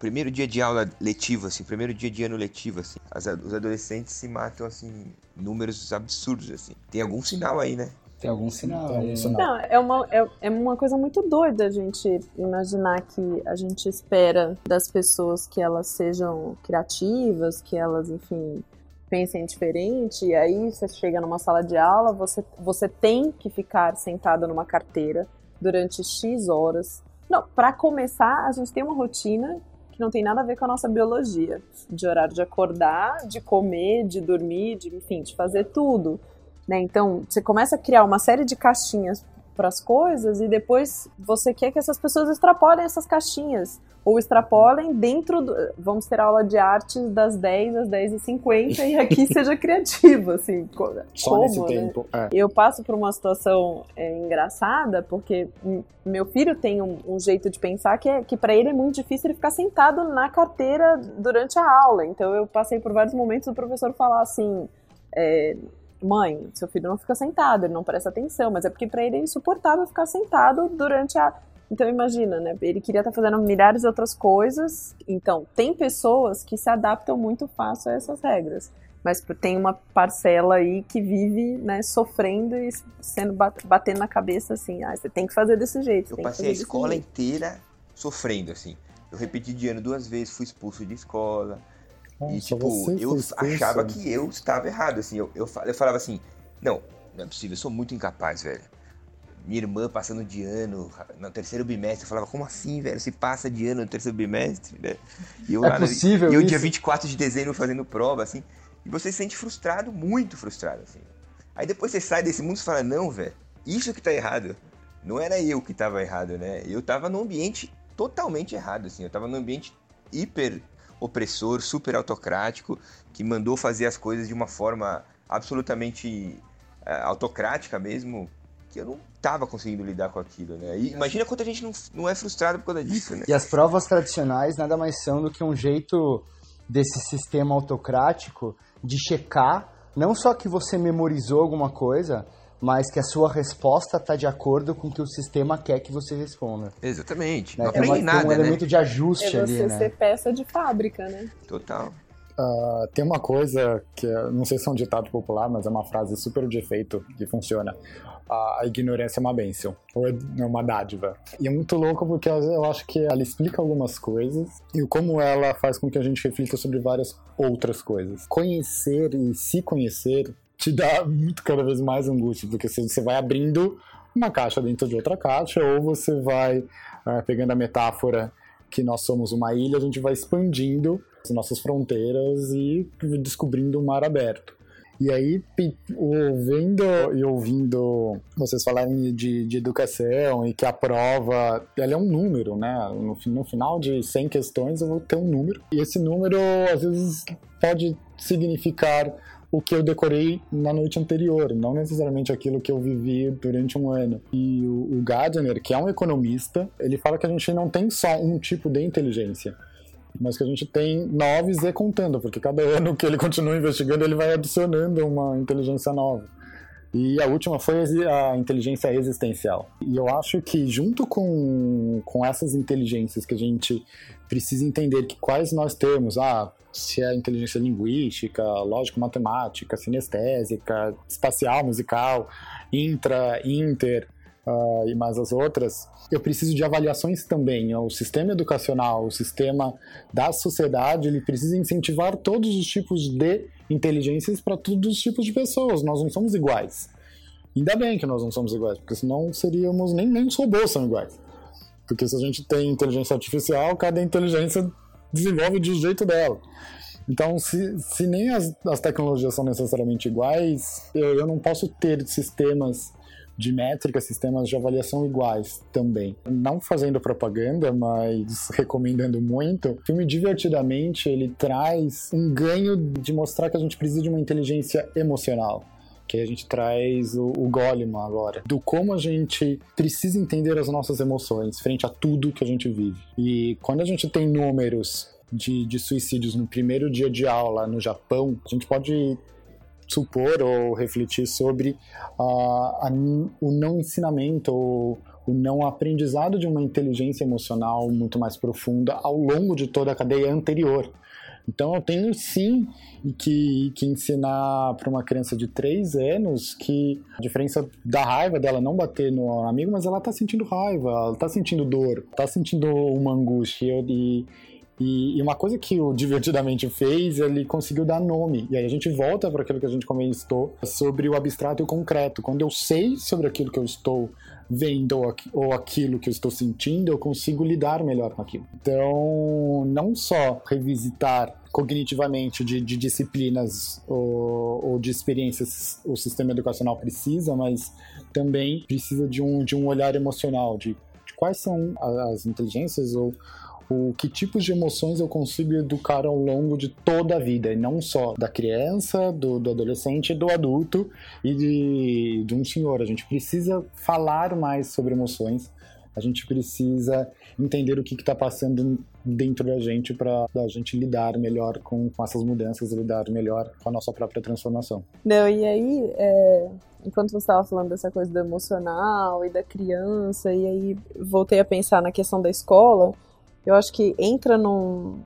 primeiro dia de aula letiva, assim, primeiro dia de ano letivo, assim, as, os adolescentes se matam, assim, números absurdos, assim. Tem algum sinal aí, né? Tem algum sinal. Tem algum sinal. Não, é uma, é, é uma coisa muito doida a gente imaginar que a gente espera das pessoas que elas sejam criativas, que elas, enfim, pensem diferente, e aí você chega numa sala de aula, você, você tem que ficar sentado numa carteira durante X horas. Não, para começar, a gente tem uma rotina que não tem nada a ver com a nossa biologia, de horário de acordar, de comer, de dormir, de enfim, de fazer tudo. Né? Então, você começa a criar uma série de caixinhas para as coisas e depois você quer que essas pessoas extrapolem essas caixinhas ou extrapolem dentro do, vamos ter aula de artes das 10 às 10 e 50 e aqui [LAUGHS] seja criativo assim Só como, nesse né? tempo é. eu passo por uma situação é, engraçada porque meu filho tem um, um, jeito de pensar que é que para ele é muito difícil ele ficar sentado na carteira durante a aula então eu passei por vários momentos do professor falar assim é, mãe, seu filho não fica sentado, ele não presta atenção, mas é porque para ele é insuportável ficar sentado durante a. Então imagina, né? Ele queria estar tá fazendo milhares de outras coisas. Então, tem pessoas que se adaptam muito fácil a essas regras. Mas tem uma parcela aí que vive, né, sofrendo e sendo batendo na cabeça assim, ah, você tem que fazer desse jeito. Eu passei a escola inteira sofrendo, assim. Eu repeti de ano duas vezes, fui expulso de escola, e, tipo, eu achava que eu estava errado, assim. Eu, eu, eu falava assim, não, não é possível, eu sou muito incapaz, velho. Minha irmã passando de ano no terceiro bimestre, eu falava, como assim, velho? Se passa de ano no terceiro bimestre, né? E eu, é lá, possível E eu, isso? dia 24 de dezembro, fazendo prova, assim. E você se sente frustrado, muito frustrado, assim. Aí depois você sai desse mundo e fala, não, velho, isso que tá errado. Não era eu que tava errado, né? Eu tava num ambiente totalmente errado, assim. Eu tava num ambiente hiper opressor, super autocrático, que mandou fazer as coisas de uma forma absolutamente é, autocrática mesmo, que eu não estava conseguindo lidar com aquilo, né? E imagina quanta gente não, não é frustrada por causa disso, né? E as provas tradicionais nada mais são do que um jeito desse sistema autocrático de checar não só que você memorizou alguma coisa, mas que a sua resposta está de acordo com o que o sistema quer que você responda. Exatamente. Né? Não aprende nada, tem um né? elemento de ajuste é ali, você né? ser peça de fábrica, né? Total. Uh, tem uma coisa que não sei se é um ditado popular, mas é uma frase super de efeito que funciona. Uh, a ignorância é uma bênção, ou é uma dádiva. E é muito louco porque eu acho que ela explica algumas coisas e como ela faz com que a gente reflita sobre várias outras coisas. Conhecer e se conhecer te dá muito cada vez mais angústia, porque você vai abrindo uma caixa dentro de outra caixa, ou você vai, uh, pegando a metáfora que nós somos uma ilha, a gente vai expandindo as nossas fronteiras e descobrindo um mar aberto. E aí, ouvindo e ouvindo vocês falarem de, de, educação e que a prova ela é um número, né? No, no, final de 100 questões eu vou ter um número. E esse número, às vezes, pode significar o que eu decorei na noite anterior, não necessariamente aquilo que eu vivi durante um ano. E o, o Gardner, que é um economista, ele fala que a gente não tem só um tipo de inteligência mas que a gente tem nove Z contando, porque cada [LAUGHS] ano que ele continua investigando, ele vai adicionando uma inteligência nova. E a última foi a inteligência existencial. E eu acho que junto com, com essas inteligências que a gente precisa entender que quais nós temos, ah, se é inteligência linguística, lógico-matemática, sinestésica, espacial, musical, intra, inter, uh, e mais as outras, eu preciso de avaliações também. O sistema educacional, o sistema da sociedade, ele precisa incentivar todos os tipos de inteligências para todos os tipos de pessoas. Nós não somos iguais. Ainda bem que nós não somos iguais, porque senão seríamos nem, nem os robôs são iguais. Porque se a gente tem inteligência artificial, cada inteligência desenvolve de um jeito dela. Então, se, se nem as, as tecnologias são necessariamente iguais, eu, eu não posso ter sistemas de métrica, sistemas de avaliação iguais também. Não fazendo propaganda, mas recomendando muito, o filme Divertidamente ele traz um ganho de mostrar que a gente precisa de uma inteligência emocional que a gente traz o, o Goleman agora, do como a gente precisa entender as nossas emoções frente a tudo que a gente vive. E quando a gente tem números de, de suicídios no primeiro dia de aula no Japão, a gente pode supor ou refletir sobre a, o não ensinamento ou o não aprendizado de uma inteligência emocional muito mais profunda ao longo de toda a cadeia anterior. Então eu tenho sim que, que ensinar para uma criança de 3 anos que a diferença da raiva dela não bater no amigo, mas ela está sentindo raiva, ela está sentindo dor, está sentindo uma angústia e, e, e, uma coisa que o Divertidamente fez, ele conseguiu dar nome. E aí a gente volta para aquilo que a gente comentou sobre o abstrato e o concreto. Quando eu sei sobre aquilo que eu estou vendo ou aquilo que eu estou sentindo, eu consigo lidar melhor com aquilo. Então, não só revisitar cognitivamente de, de disciplinas ou, ou, de experiências o sistema educacional precisa, mas também precisa de um, de um olhar emocional, de, de quais são as inteligências ou o que tipos de emoções eu consigo educar ao longo de toda a vida, e não só da criança, do, do adolescente, do adulto e de, de um senhor. A gente precisa falar mais sobre emoções, a gente precisa entender o que está passando dentro da gente para a gente lidar melhor com, com essas mudanças, lidar melhor com a nossa própria transformação. Não, e aí, é, enquanto você estava falando dessa coisa do emocional e da criança, e aí voltei a pensar na questão da escola, eu acho que entra num.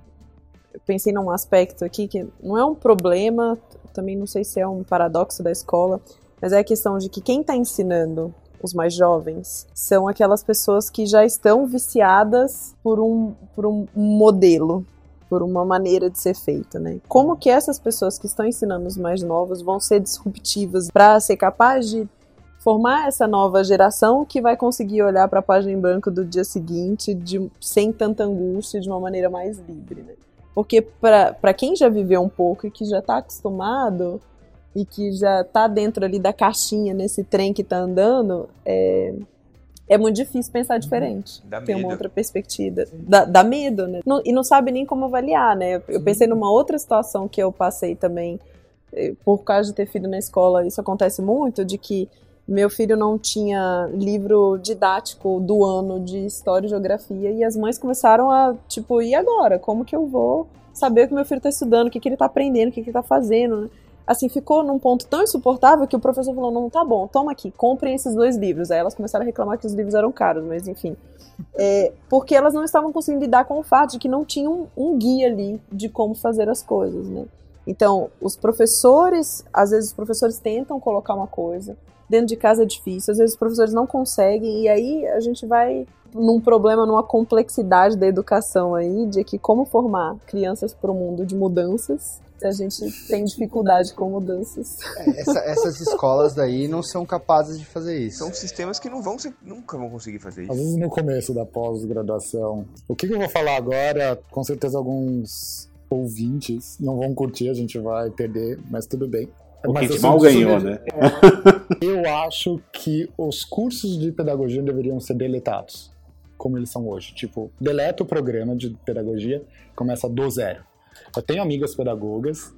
Eu pensei num aspecto aqui que não é um problema, também não sei se é um paradoxo da escola, mas é a questão de que quem está ensinando os mais jovens são aquelas pessoas que já estão viciadas por um, por um modelo, por uma maneira de ser feita, né? Como que essas pessoas que estão ensinando os mais novos vão ser disruptivas para ser capaz de formar essa nova geração que vai conseguir olhar para a página em branco do dia seguinte de, sem tanta angústia, de uma maneira mais livre. Né? Porque para quem já viveu um pouco e que já está acostumado e que já está dentro ali da caixinha nesse trem que está andando, é, é muito difícil pensar diferente. Dá ter medo. uma outra perspectiva. Dá, dá medo, né? Não, e não sabe nem como avaliar, né? Eu pensei numa outra situação que eu passei também, eh, por causa de ter filho na escola, isso acontece muito, de que meu filho não tinha livro didático do ano de história e geografia e as mães começaram a, tipo, e agora? Como que eu vou saber o que meu filho está estudando, o que, que ele está aprendendo, o que, que ele está fazendo? Né? Assim, ficou num ponto tão insuportável que o professor falou: não, tá bom, toma aqui, comprem esses dois livros. Aí elas começaram a reclamar que os livros eram caros, mas enfim. [LAUGHS] É, porque elas não estavam conseguindo lidar com o fato de que não tinha um, um guia ali de como fazer as coisas, né? Então, os professores, às vezes os professores tentam colocar uma coisa, dentro de casa é difícil, às vezes os professores não conseguem, e aí a gente vai num problema, numa complexidade da educação aí, de que como formar crianças para o mundo de mudanças, se a gente tem dificuldade com mudanças. É, essa, essas escolas daí não são capazes de fazer isso. São sistemas que não vão ser, nunca vão conseguir fazer Às isso. vezes no começo da pós-graduação. O que, que eu vou falar agora, com certeza alguns ouvintes não vão curtir, a gente vai perder, mas tudo bem. O Mas mal ganhou, né? Eu acho que os cursos de pedagogia deveriam ser deletados, como eles são hoje. Tipo, deleta o programa de pedagogia, começa do zero. Eu tenho amigas pedagogas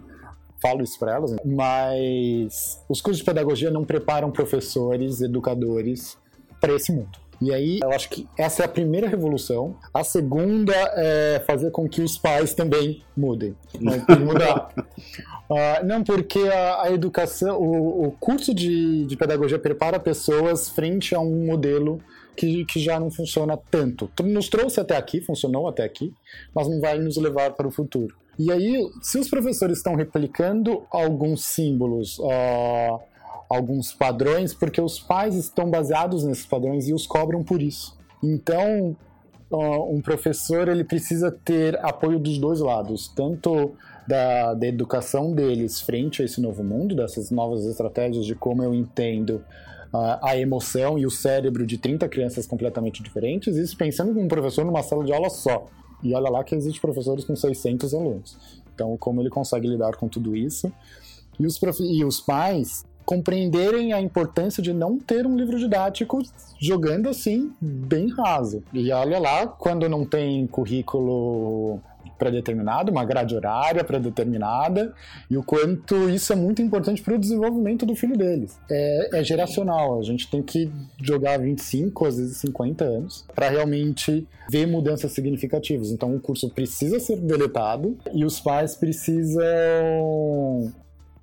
falo isso para elas, mas os cursos de pedagogia não preparam professores, educadores para esse mundo. E aí, eu acho que essa é a primeira revolução. A segunda é fazer com que os pais também mudem. Né? Mudar. uh, [LAUGHS] não, porque a, a educação, o, o curso de, de pedagogia prepara pessoas frente a um modelo que, que, já não funciona tanto. Nos trouxe até aqui, funcionou até aqui, mas não vai nos levar para o futuro. E aí, se os professores estão replicando alguns símbolos, uh, alguns padrões, porque os pais estão baseados nesses padrões e os cobram por isso. Então, um professor ele precisa ter apoio dos dois lados, tanto da, da educação deles frente a esse novo mundo, dessas novas estratégias de como eu entendo uh, a emoção e o cérebro de 30 crianças completamente diferentes, isso pensando como um professor numa sala de aula só. E olha lá que existe professores com 600 alunos. Então, como ele consegue lidar com tudo isso? E os, e os pais compreenderem a importância de não ter um livro didático jogando assim, bem raso. E olha lá, quando não tem currículo pré-determinado, uma grade horária pré-determinada, e o quanto isso é muito importante para o desenvolvimento do filho deles. É, é, geracional, a gente tem que jogar 25, às vezes 50 anos, para realmente ver mudanças significativas. Então o curso precisa ser deletado e os pais precisam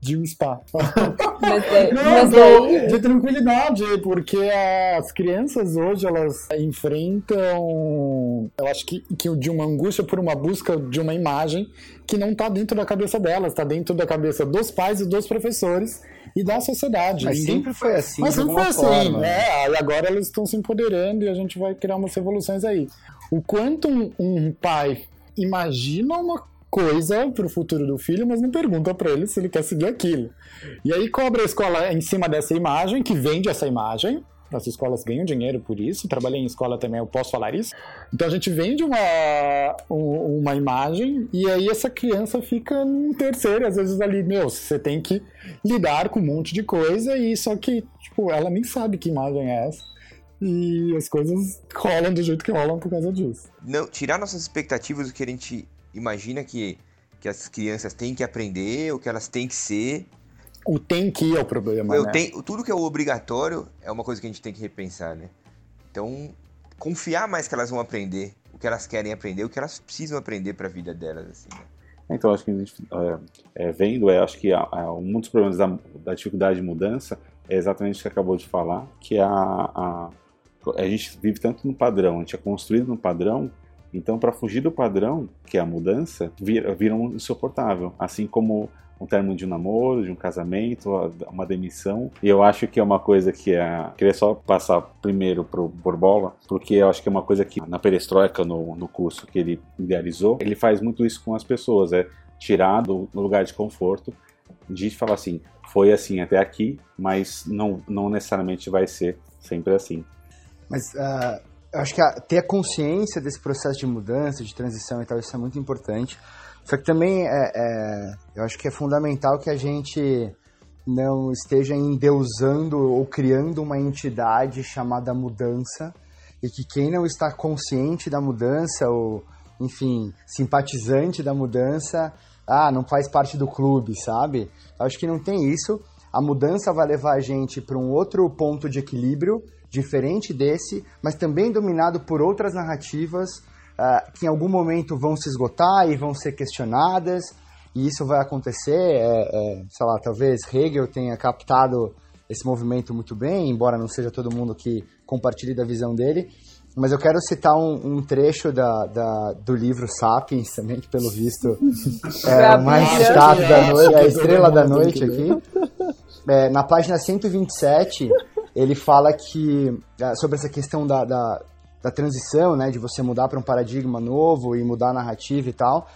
de um spa. [LAUGHS] Mas, é, não, mas aí... de tranquilidade, porque as crianças hoje elas enfrentam, eu acho que, que de uma angústia por uma busca de uma imagem que não está dentro da cabeça delas, está dentro da cabeça dos pais e dos professores e da sociedade. Mas sempre foi assim. Mas sempre foi assim, né? E agora elas estão se empoderando e a gente vai criar umas revoluções aí. O quanto um, um pai imagina uma coisa para o futuro do filho, mas não pergunta para ele se ele quer seguir aquilo. E aí cobra a escola em cima dessa imagem, que vende essa imagem. As escolas ganham dinheiro por isso. Trabalhei em escola também, eu posso falar isso. Então a gente vende uma, uma imagem e aí essa criança fica um terceiro, às vezes ali, meu, você tem que lidar com um monte de coisa e só que, tipo, ela nem sabe que imagem é essa e as coisas rolam do jeito que rolam por causa disso. Não, tirar nossas expectativas do que a gente imagina que, que as crianças têm que aprender, o que elas têm que ser. O tem que é o problema, Eu né? Tenho, tudo que é obrigatório é uma coisa que a gente tem que repensar, né? Então, confiar mais que elas vão aprender o que elas querem aprender, o que elas precisam aprender para a vida delas, assim, né? Então, acho que a gente, é, é, vendo, é, acho que a, a, um dos problemas da, da, dificuldade de mudança é exatamente o que acabou de falar, que a, a, a gente vive tanto no padrão, a gente é construído no padrão então, para fugir do padrão, que é a mudança, vira, vira um insuportável. Assim como um termo de um namoro, de um casamento, uma demissão. E eu acho que é uma coisa que é. Queria só passar primeiro pro Borbola, porque eu acho que é uma coisa que na perestroika, no, no curso que ele idealizou, ele faz muito isso com as pessoas, é tirar do lugar de conforto, de falar assim, foi assim até aqui, mas não, não necessariamente vai ser sempre assim. Mas uh, acho que a, ter a consciência desse processo de mudança, de transição e tal, isso é muito importante. Só que também é, é, eu acho que é fundamental que a gente não esteja endeusando ou criando uma entidade chamada mudança e que quem não está consciente da mudança ou, enfim, simpatizante da mudança, ah, não faz parte do clube, sabe? Eu acho que não tem isso. A mudança vai levar a gente para um outro ponto de equilíbrio diferente desse, mas também dominado por outras narrativas uh, que em algum momento vão se esgotar e vão ser questionadas, e isso vai acontecer. É, é, sei lá, talvez Hegel tenha captado esse movimento muito bem, embora não seja todo mundo que compartilhe da visão dele. Mas eu quero citar um, um trecho da, da, do livro Sapiens também, que pelo visto [LAUGHS] é o mais citado da noite, é a estrela da noite aqui. É, na página 127, ele fala que ah, sobre essa questão da, da, da transição, né, de você mudar para um paradigma novo e mudar a narrativa e tal.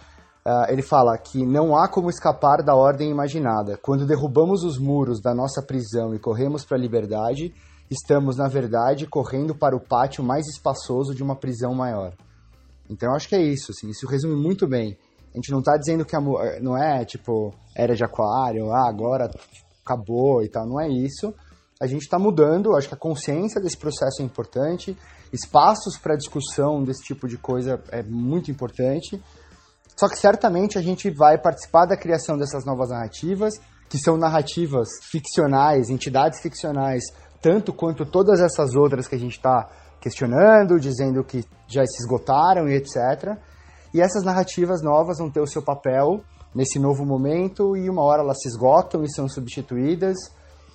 Uh, ele fala que não há como escapar da ordem imaginada. Quando derrubamos os muros da nossa prisão e corremos para a liberdade, estamos, na verdade, correndo para o pátio mais espaçoso de uma prisão maior. Então, eu acho que é isso. Assim, isso resume muito bem. A gente não está dizendo que a, não é tipo era de aquário, ah, agora acabou e tal. Não é isso a gente está mudando, acho que a consciência desse processo é importante, espaços para discussão desse tipo de coisa é muito importante. Só que certamente a gente vai participar da criação dessas novas narrativas, que são narrativas ficcionais, entidades ficcionais, tanto quanto todas essas outras que a gente está questionando, dizendo que já se esgotaram e etc. E essas narrativas novas vão ter o seu papel nesse novo momento e uma hora elas se esgotam e são substituídas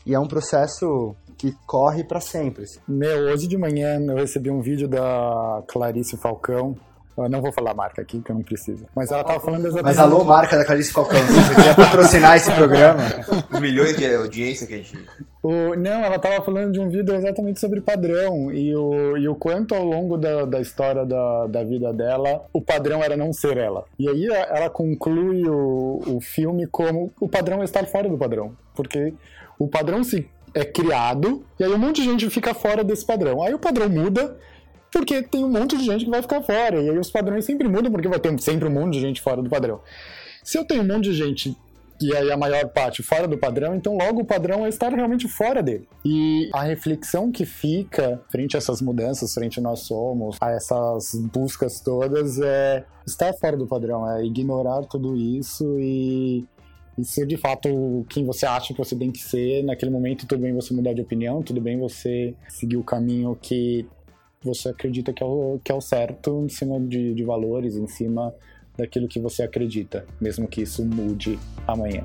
e é um processo que corre para sempre. Meu, hoje de manhã eu recebi um vídeo da Clarice Falcão. Eu não vou falar a marca aqui, que eu não preciso. Mas ela tava falando exatamente... Mas alô, marca da Clarice Falcão, se você quer patrocinar esse programa... Os [LAUGHS] milhões de audiência que a gente... O, não, ela tava falando de um vídeo exatamente sobre padrão e o, e o quanto ao longo da, da história da, da vida dela o padrão era não ser ela. E aí ela conclui o, o filme como o padrão é estar fora do padrão. Porque o padrão se é criado e aí um monte de gente fica fora desse padrão. Aí o padrão muda porque tem um monte de gente que vai ficar fora. E aí os padrões sempre mudam, porque vai ter sempre um monte de gente fora do padrão. Se eu tenho um monte de gente e aí a maior parte fora do padrão, então logo o padrão é estar realmente fora dele. E a reflexão que fica frente a essas mudanças, frente a nós somos, a essas buscas todas, é estar fora do padrão, é ignorar tudo isso e, e ser de fato quem você acha que você tem que ser naquele momento. Tudo bem você mudar de opinião, tudo bem você seguir o caminho que você acredita que é o, que é o certo em cima de, de valores, em cima daquilo que você acredita, mesmo que isso mude amanhã.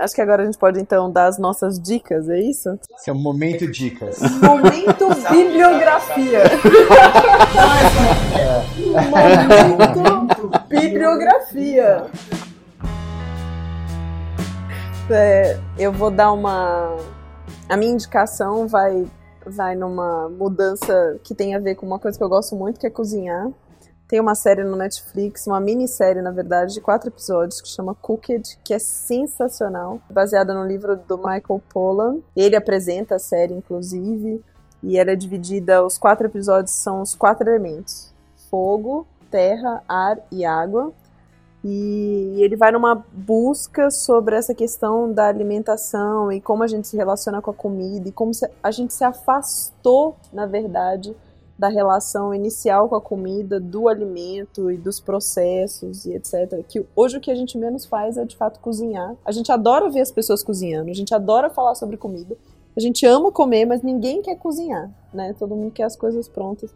Acho que agora a gente pode então dar as nossas dicas, é isso? Esse é o momento dicas. Momento [LAUGHS] bibliografia. Momento bibliografia. É, eu vou dar uma. A minha indicação vai, vai numa mudança que tem a ver com uma coisa que eu gosto muito, que é cozinhar. Tem uma série no Netflix, uma minissérie, na verdade, de quatro episódios, que chama Cooked, que é sensacional, baseada no livro do Michael Pollan. Ele apresenta a série, inclusive, e ela é dividida, os quatro episódios são os quatro elementos: fogo, terra, ar e água. E ele vai numa busca sobre essa questão da alimentação e como a gente se relaciona com a comida e como a gente se afastou, na verdade, da relação inicial com a comida, do alimento e dos processos e etc. Que hoje o que a gente menos faz é de fato cozinhar. A gente adora ver as pessoas cozinhando, a gente adora falar sobre comida. A gente ama comer, mas ninguém quer cozinhar, né? Todo mundo quer as coisas prontas.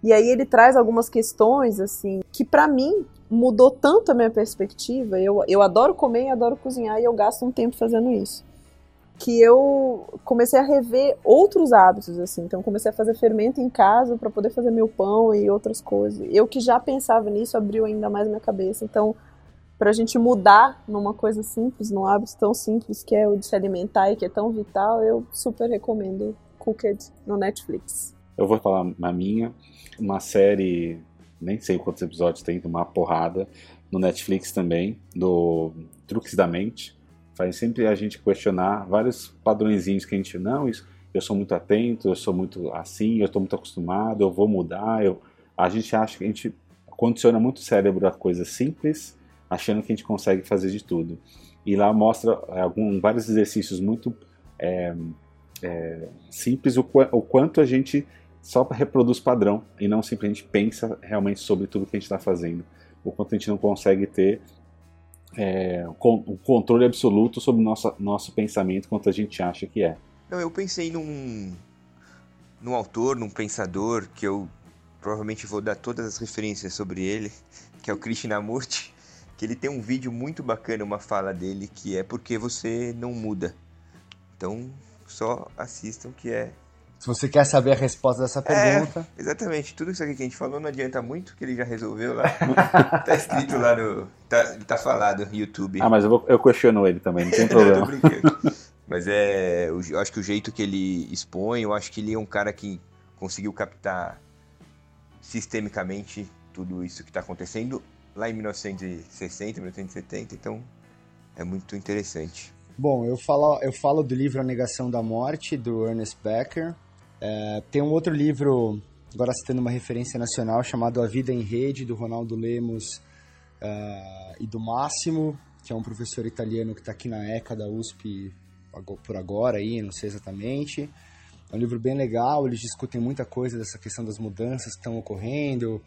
E aí ele traz algumas questões assim que para mim mudou tanto a minha perspectiva. Eu, eu adoro comer e adoro cozinhar e eu gasto um tempo fazendo isso. Que eu comecei a rever outros hábitos, assim. Então, comecei a fazer fermento em casa para poder fazer meu pão e outras coisas. Eu que já pensava nisso, abriu ainda mais minha cabeça. Então, para a gente mudar numa coisa simples, num hábito tão simples que é o de se alimentar e que é tão vital, eu super recomendo Cooked no Netflix. Eu vou falar na minha, uma série nem sei quantos episódios tem, uma porrada, no Netflix também, do Truques da Mente. Faz sempre a gente questionar vários padrõezinhos que a gente, não, isso, eu sou muito atento, eu sou muito assim, eu estou muito acostumado, eu vou mudar. Eu... A gente acha que a gente condiciona muito o cérebro a coisas simples, achando que a gente consegue fazer de tudo. E lá mostra algum, vários exercícios muito é, é, simples, o, o quanto a gente só reproduz padrão e não simplesmente pensa realmente sobre tudo que a gente está fazendo. O quanto a gente não consegue ter é, o controle absoluto sobre o nosso, nosso pensamento quanto a gente acha que é. Não, eu pensei num, num autor, num pensador, que eu provavelmente vou dar todas as referências sobre ele, que é o Krishnamurti, que ele tem um vídeo muito bacana, uma fala dele, que é porque você não muda. Então, só assistam que é se você quer saber a resposta dessa pergunta. É, exatamente. Tudo isso aqui que a gente falou não adianta muito, que ele já resolveu lá. [LAUGHS] tá escrito lá no. Tá, tá falado no YouTube. Ah, mas eu, vou, eu questiono ele também, não tem [LAUGHS] problema. [LAUGHS] mas é. Eu acho que o jeito que ele expõe, eu acho que ele é um cara que conseguiu captar sistemicamente tudo isso que está acontecendo lá em 1960, 1970, então é muito interessante. Bom, eu falo, eu falo do livro A Negação da Morte, do Ernest Becker. É, tem um outro livro, agora citando uma referência nacional, chamado A Vida em Rede, do Ronaldo Lemos uh, e do Máximo, que é um professor italiano que está aqui na ECA da USP por agora, aí, não sei exatamente. É um livro bem legal, eles discutem muita coisa dessa questão das mudanças que estão ocorrendo,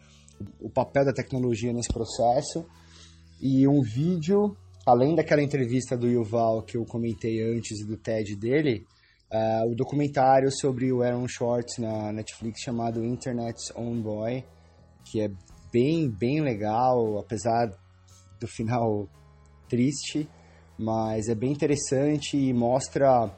o papel da tecnologia nesse processo. E um vídeo, além daquela entrevista do Yuval que eu comentei antes e do TED dele, uh, o documentário sobre o Aaron Schwartz na Netflix chamado Internet's Own Boy, que é bem, bem legal, apesar do final triste, mas é bem interessante e mostra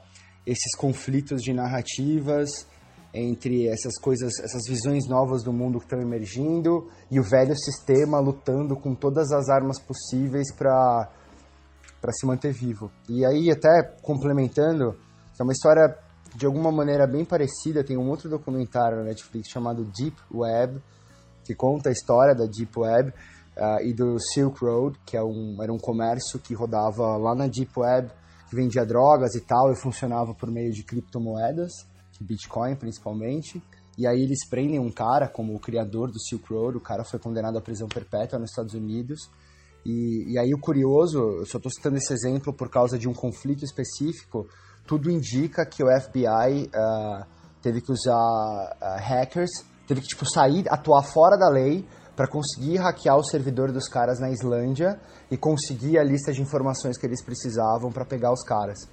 esses conflitos de narrativas entre essas coisas, essas visões novas do mundo que estão emergindo e o velho sistema lutando com todas as armas possíveis para para se manter vivo. E aí até complementando, é uma história de alguma maneira bem parecida, tem um outro documentário na Netflix chamado Deep Web, que conta a história da Deep Web uh, e do Silk Road, que é um, era um comércio que rodava lá na Deep Web, que vendia drogas e tal, e funcionava por meio de criptomoedas. Bitcoin principalmente. E aí eles prendem um cara como o criador do Silk Road, o cara foi condenado à prisão perpétua nos Estados Unidos. E, e aí o curioso, eu só estou citando esse exemplo por causa de um conflito específico, tudo indica que o FBI uh, ah, teve que usar uh, hackers, teve que tipo sair, atuar fora da lei para conseguir hackear o servidor dos caras na Islândia e conseguir a lista de informações que eles precisavam para pegar os caras.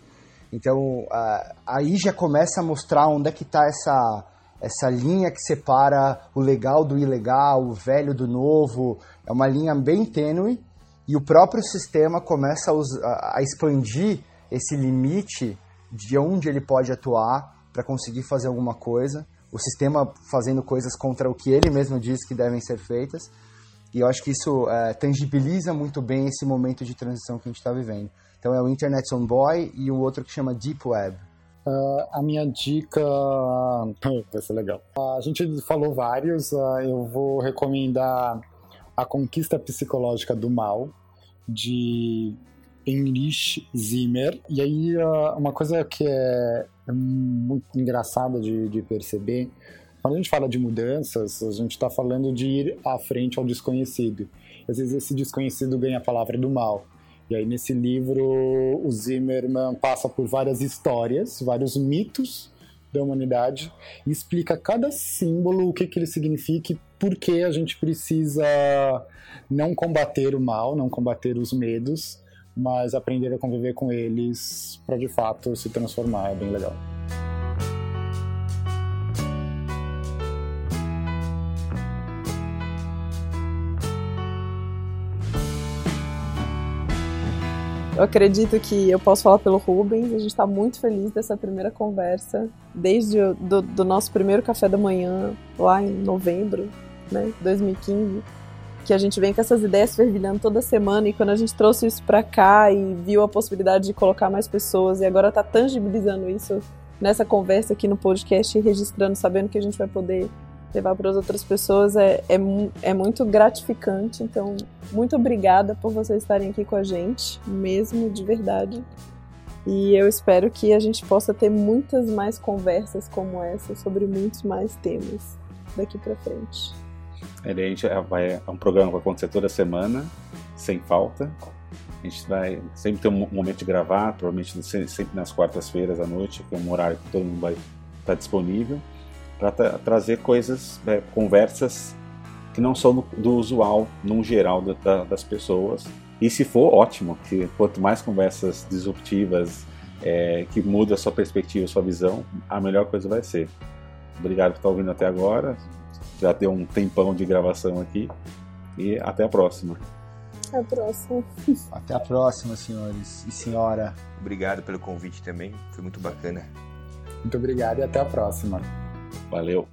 Então, uh, aí já começa a mostrar onde é que está essa, essa linha que separa o legal do ilegal, o velho do novo. É uma linha bem tênue e o próprio sistema começa a, a expandir esse limite de onde ele pode atuar para conseguir fazer alguma coisa. O sistema fazendo coisas contra o que ele mesmo diz que devem ser feitas. E eu acho que isso é, tangibiliza muito bem esse momento de transição que a gente está vivendo. Então é o Internet on Boy e o outro que chama Deep Web. Uh, a minha dica [LAUGHS] vai ser legal. Uh, a gente falou vários, uh, eu vou recomendar A Conquista Psicológica do Mal, de Heinrich Zimmer. E aí, uma coisa que é muito engraçada de, de perceber, quando a gente fala de mudanças, a gente está falando de ir à frente ao desconhecido. Às vezes esse desconhecido ganha a palavra do mal. E aí nesse livro o Zimmerman passa por várias histórias, vários mitos da humanidade e explica cada símbolo, o que, que ele significa e por que a gente precisa não combater o mal, não combater os medos, mas aprender a conviver com eles para de fato se transformar. É bem legal. Eu acredito que eu posso falar pelo Rubens, a gente está muito feliz dessa primeira conversa, desde o do, do, nosso primeiro café da manhã, lá em novembro, né, 2015, que a gente vem com essas ideias fervilhando toda semana, e quando a gente trouxe isso para cá e viu a possibilidade de colocar mais pessoas, e agora está tangibilizando isso nessa conversa aqui no podcast, registrando, sabendo que a gente vai poder levar para as outras pessoas é, é, é muito gratificante. Então, muito obrigada por vocês estarem aqui com a gente, mesmo de verdade. E eu espero que a gente possa ter muitas mais conversas como essa sobre muitos mais temas daqui para frente. É, gente é, vai, é um programa que vai acontecer toda semana, sem falta. A gente vai sempre ter um momento de gravar, provavelmente sempre nas quartas-feiras à noite, que é um horário que todo mundo vai estar disponível para tra trazer coisas, é, conversas que não são do, do usual, no geral, da, das pessoas. E se for, ótimo, que quanto mais conversas disruptivas, é, que muda a sua perspectiva, a sua visão, a melhor coisa vai ser. Obrigado por estar ouvindo até agora. Já deu um tempão de gravação aqui. E até a próxima. Até a próxima. [LAUGHS] Até a próxima, senhores e senhora. Obrigado pelo convite também. Foi muito bacana. Muito obrigado e até a próxima. Valeu!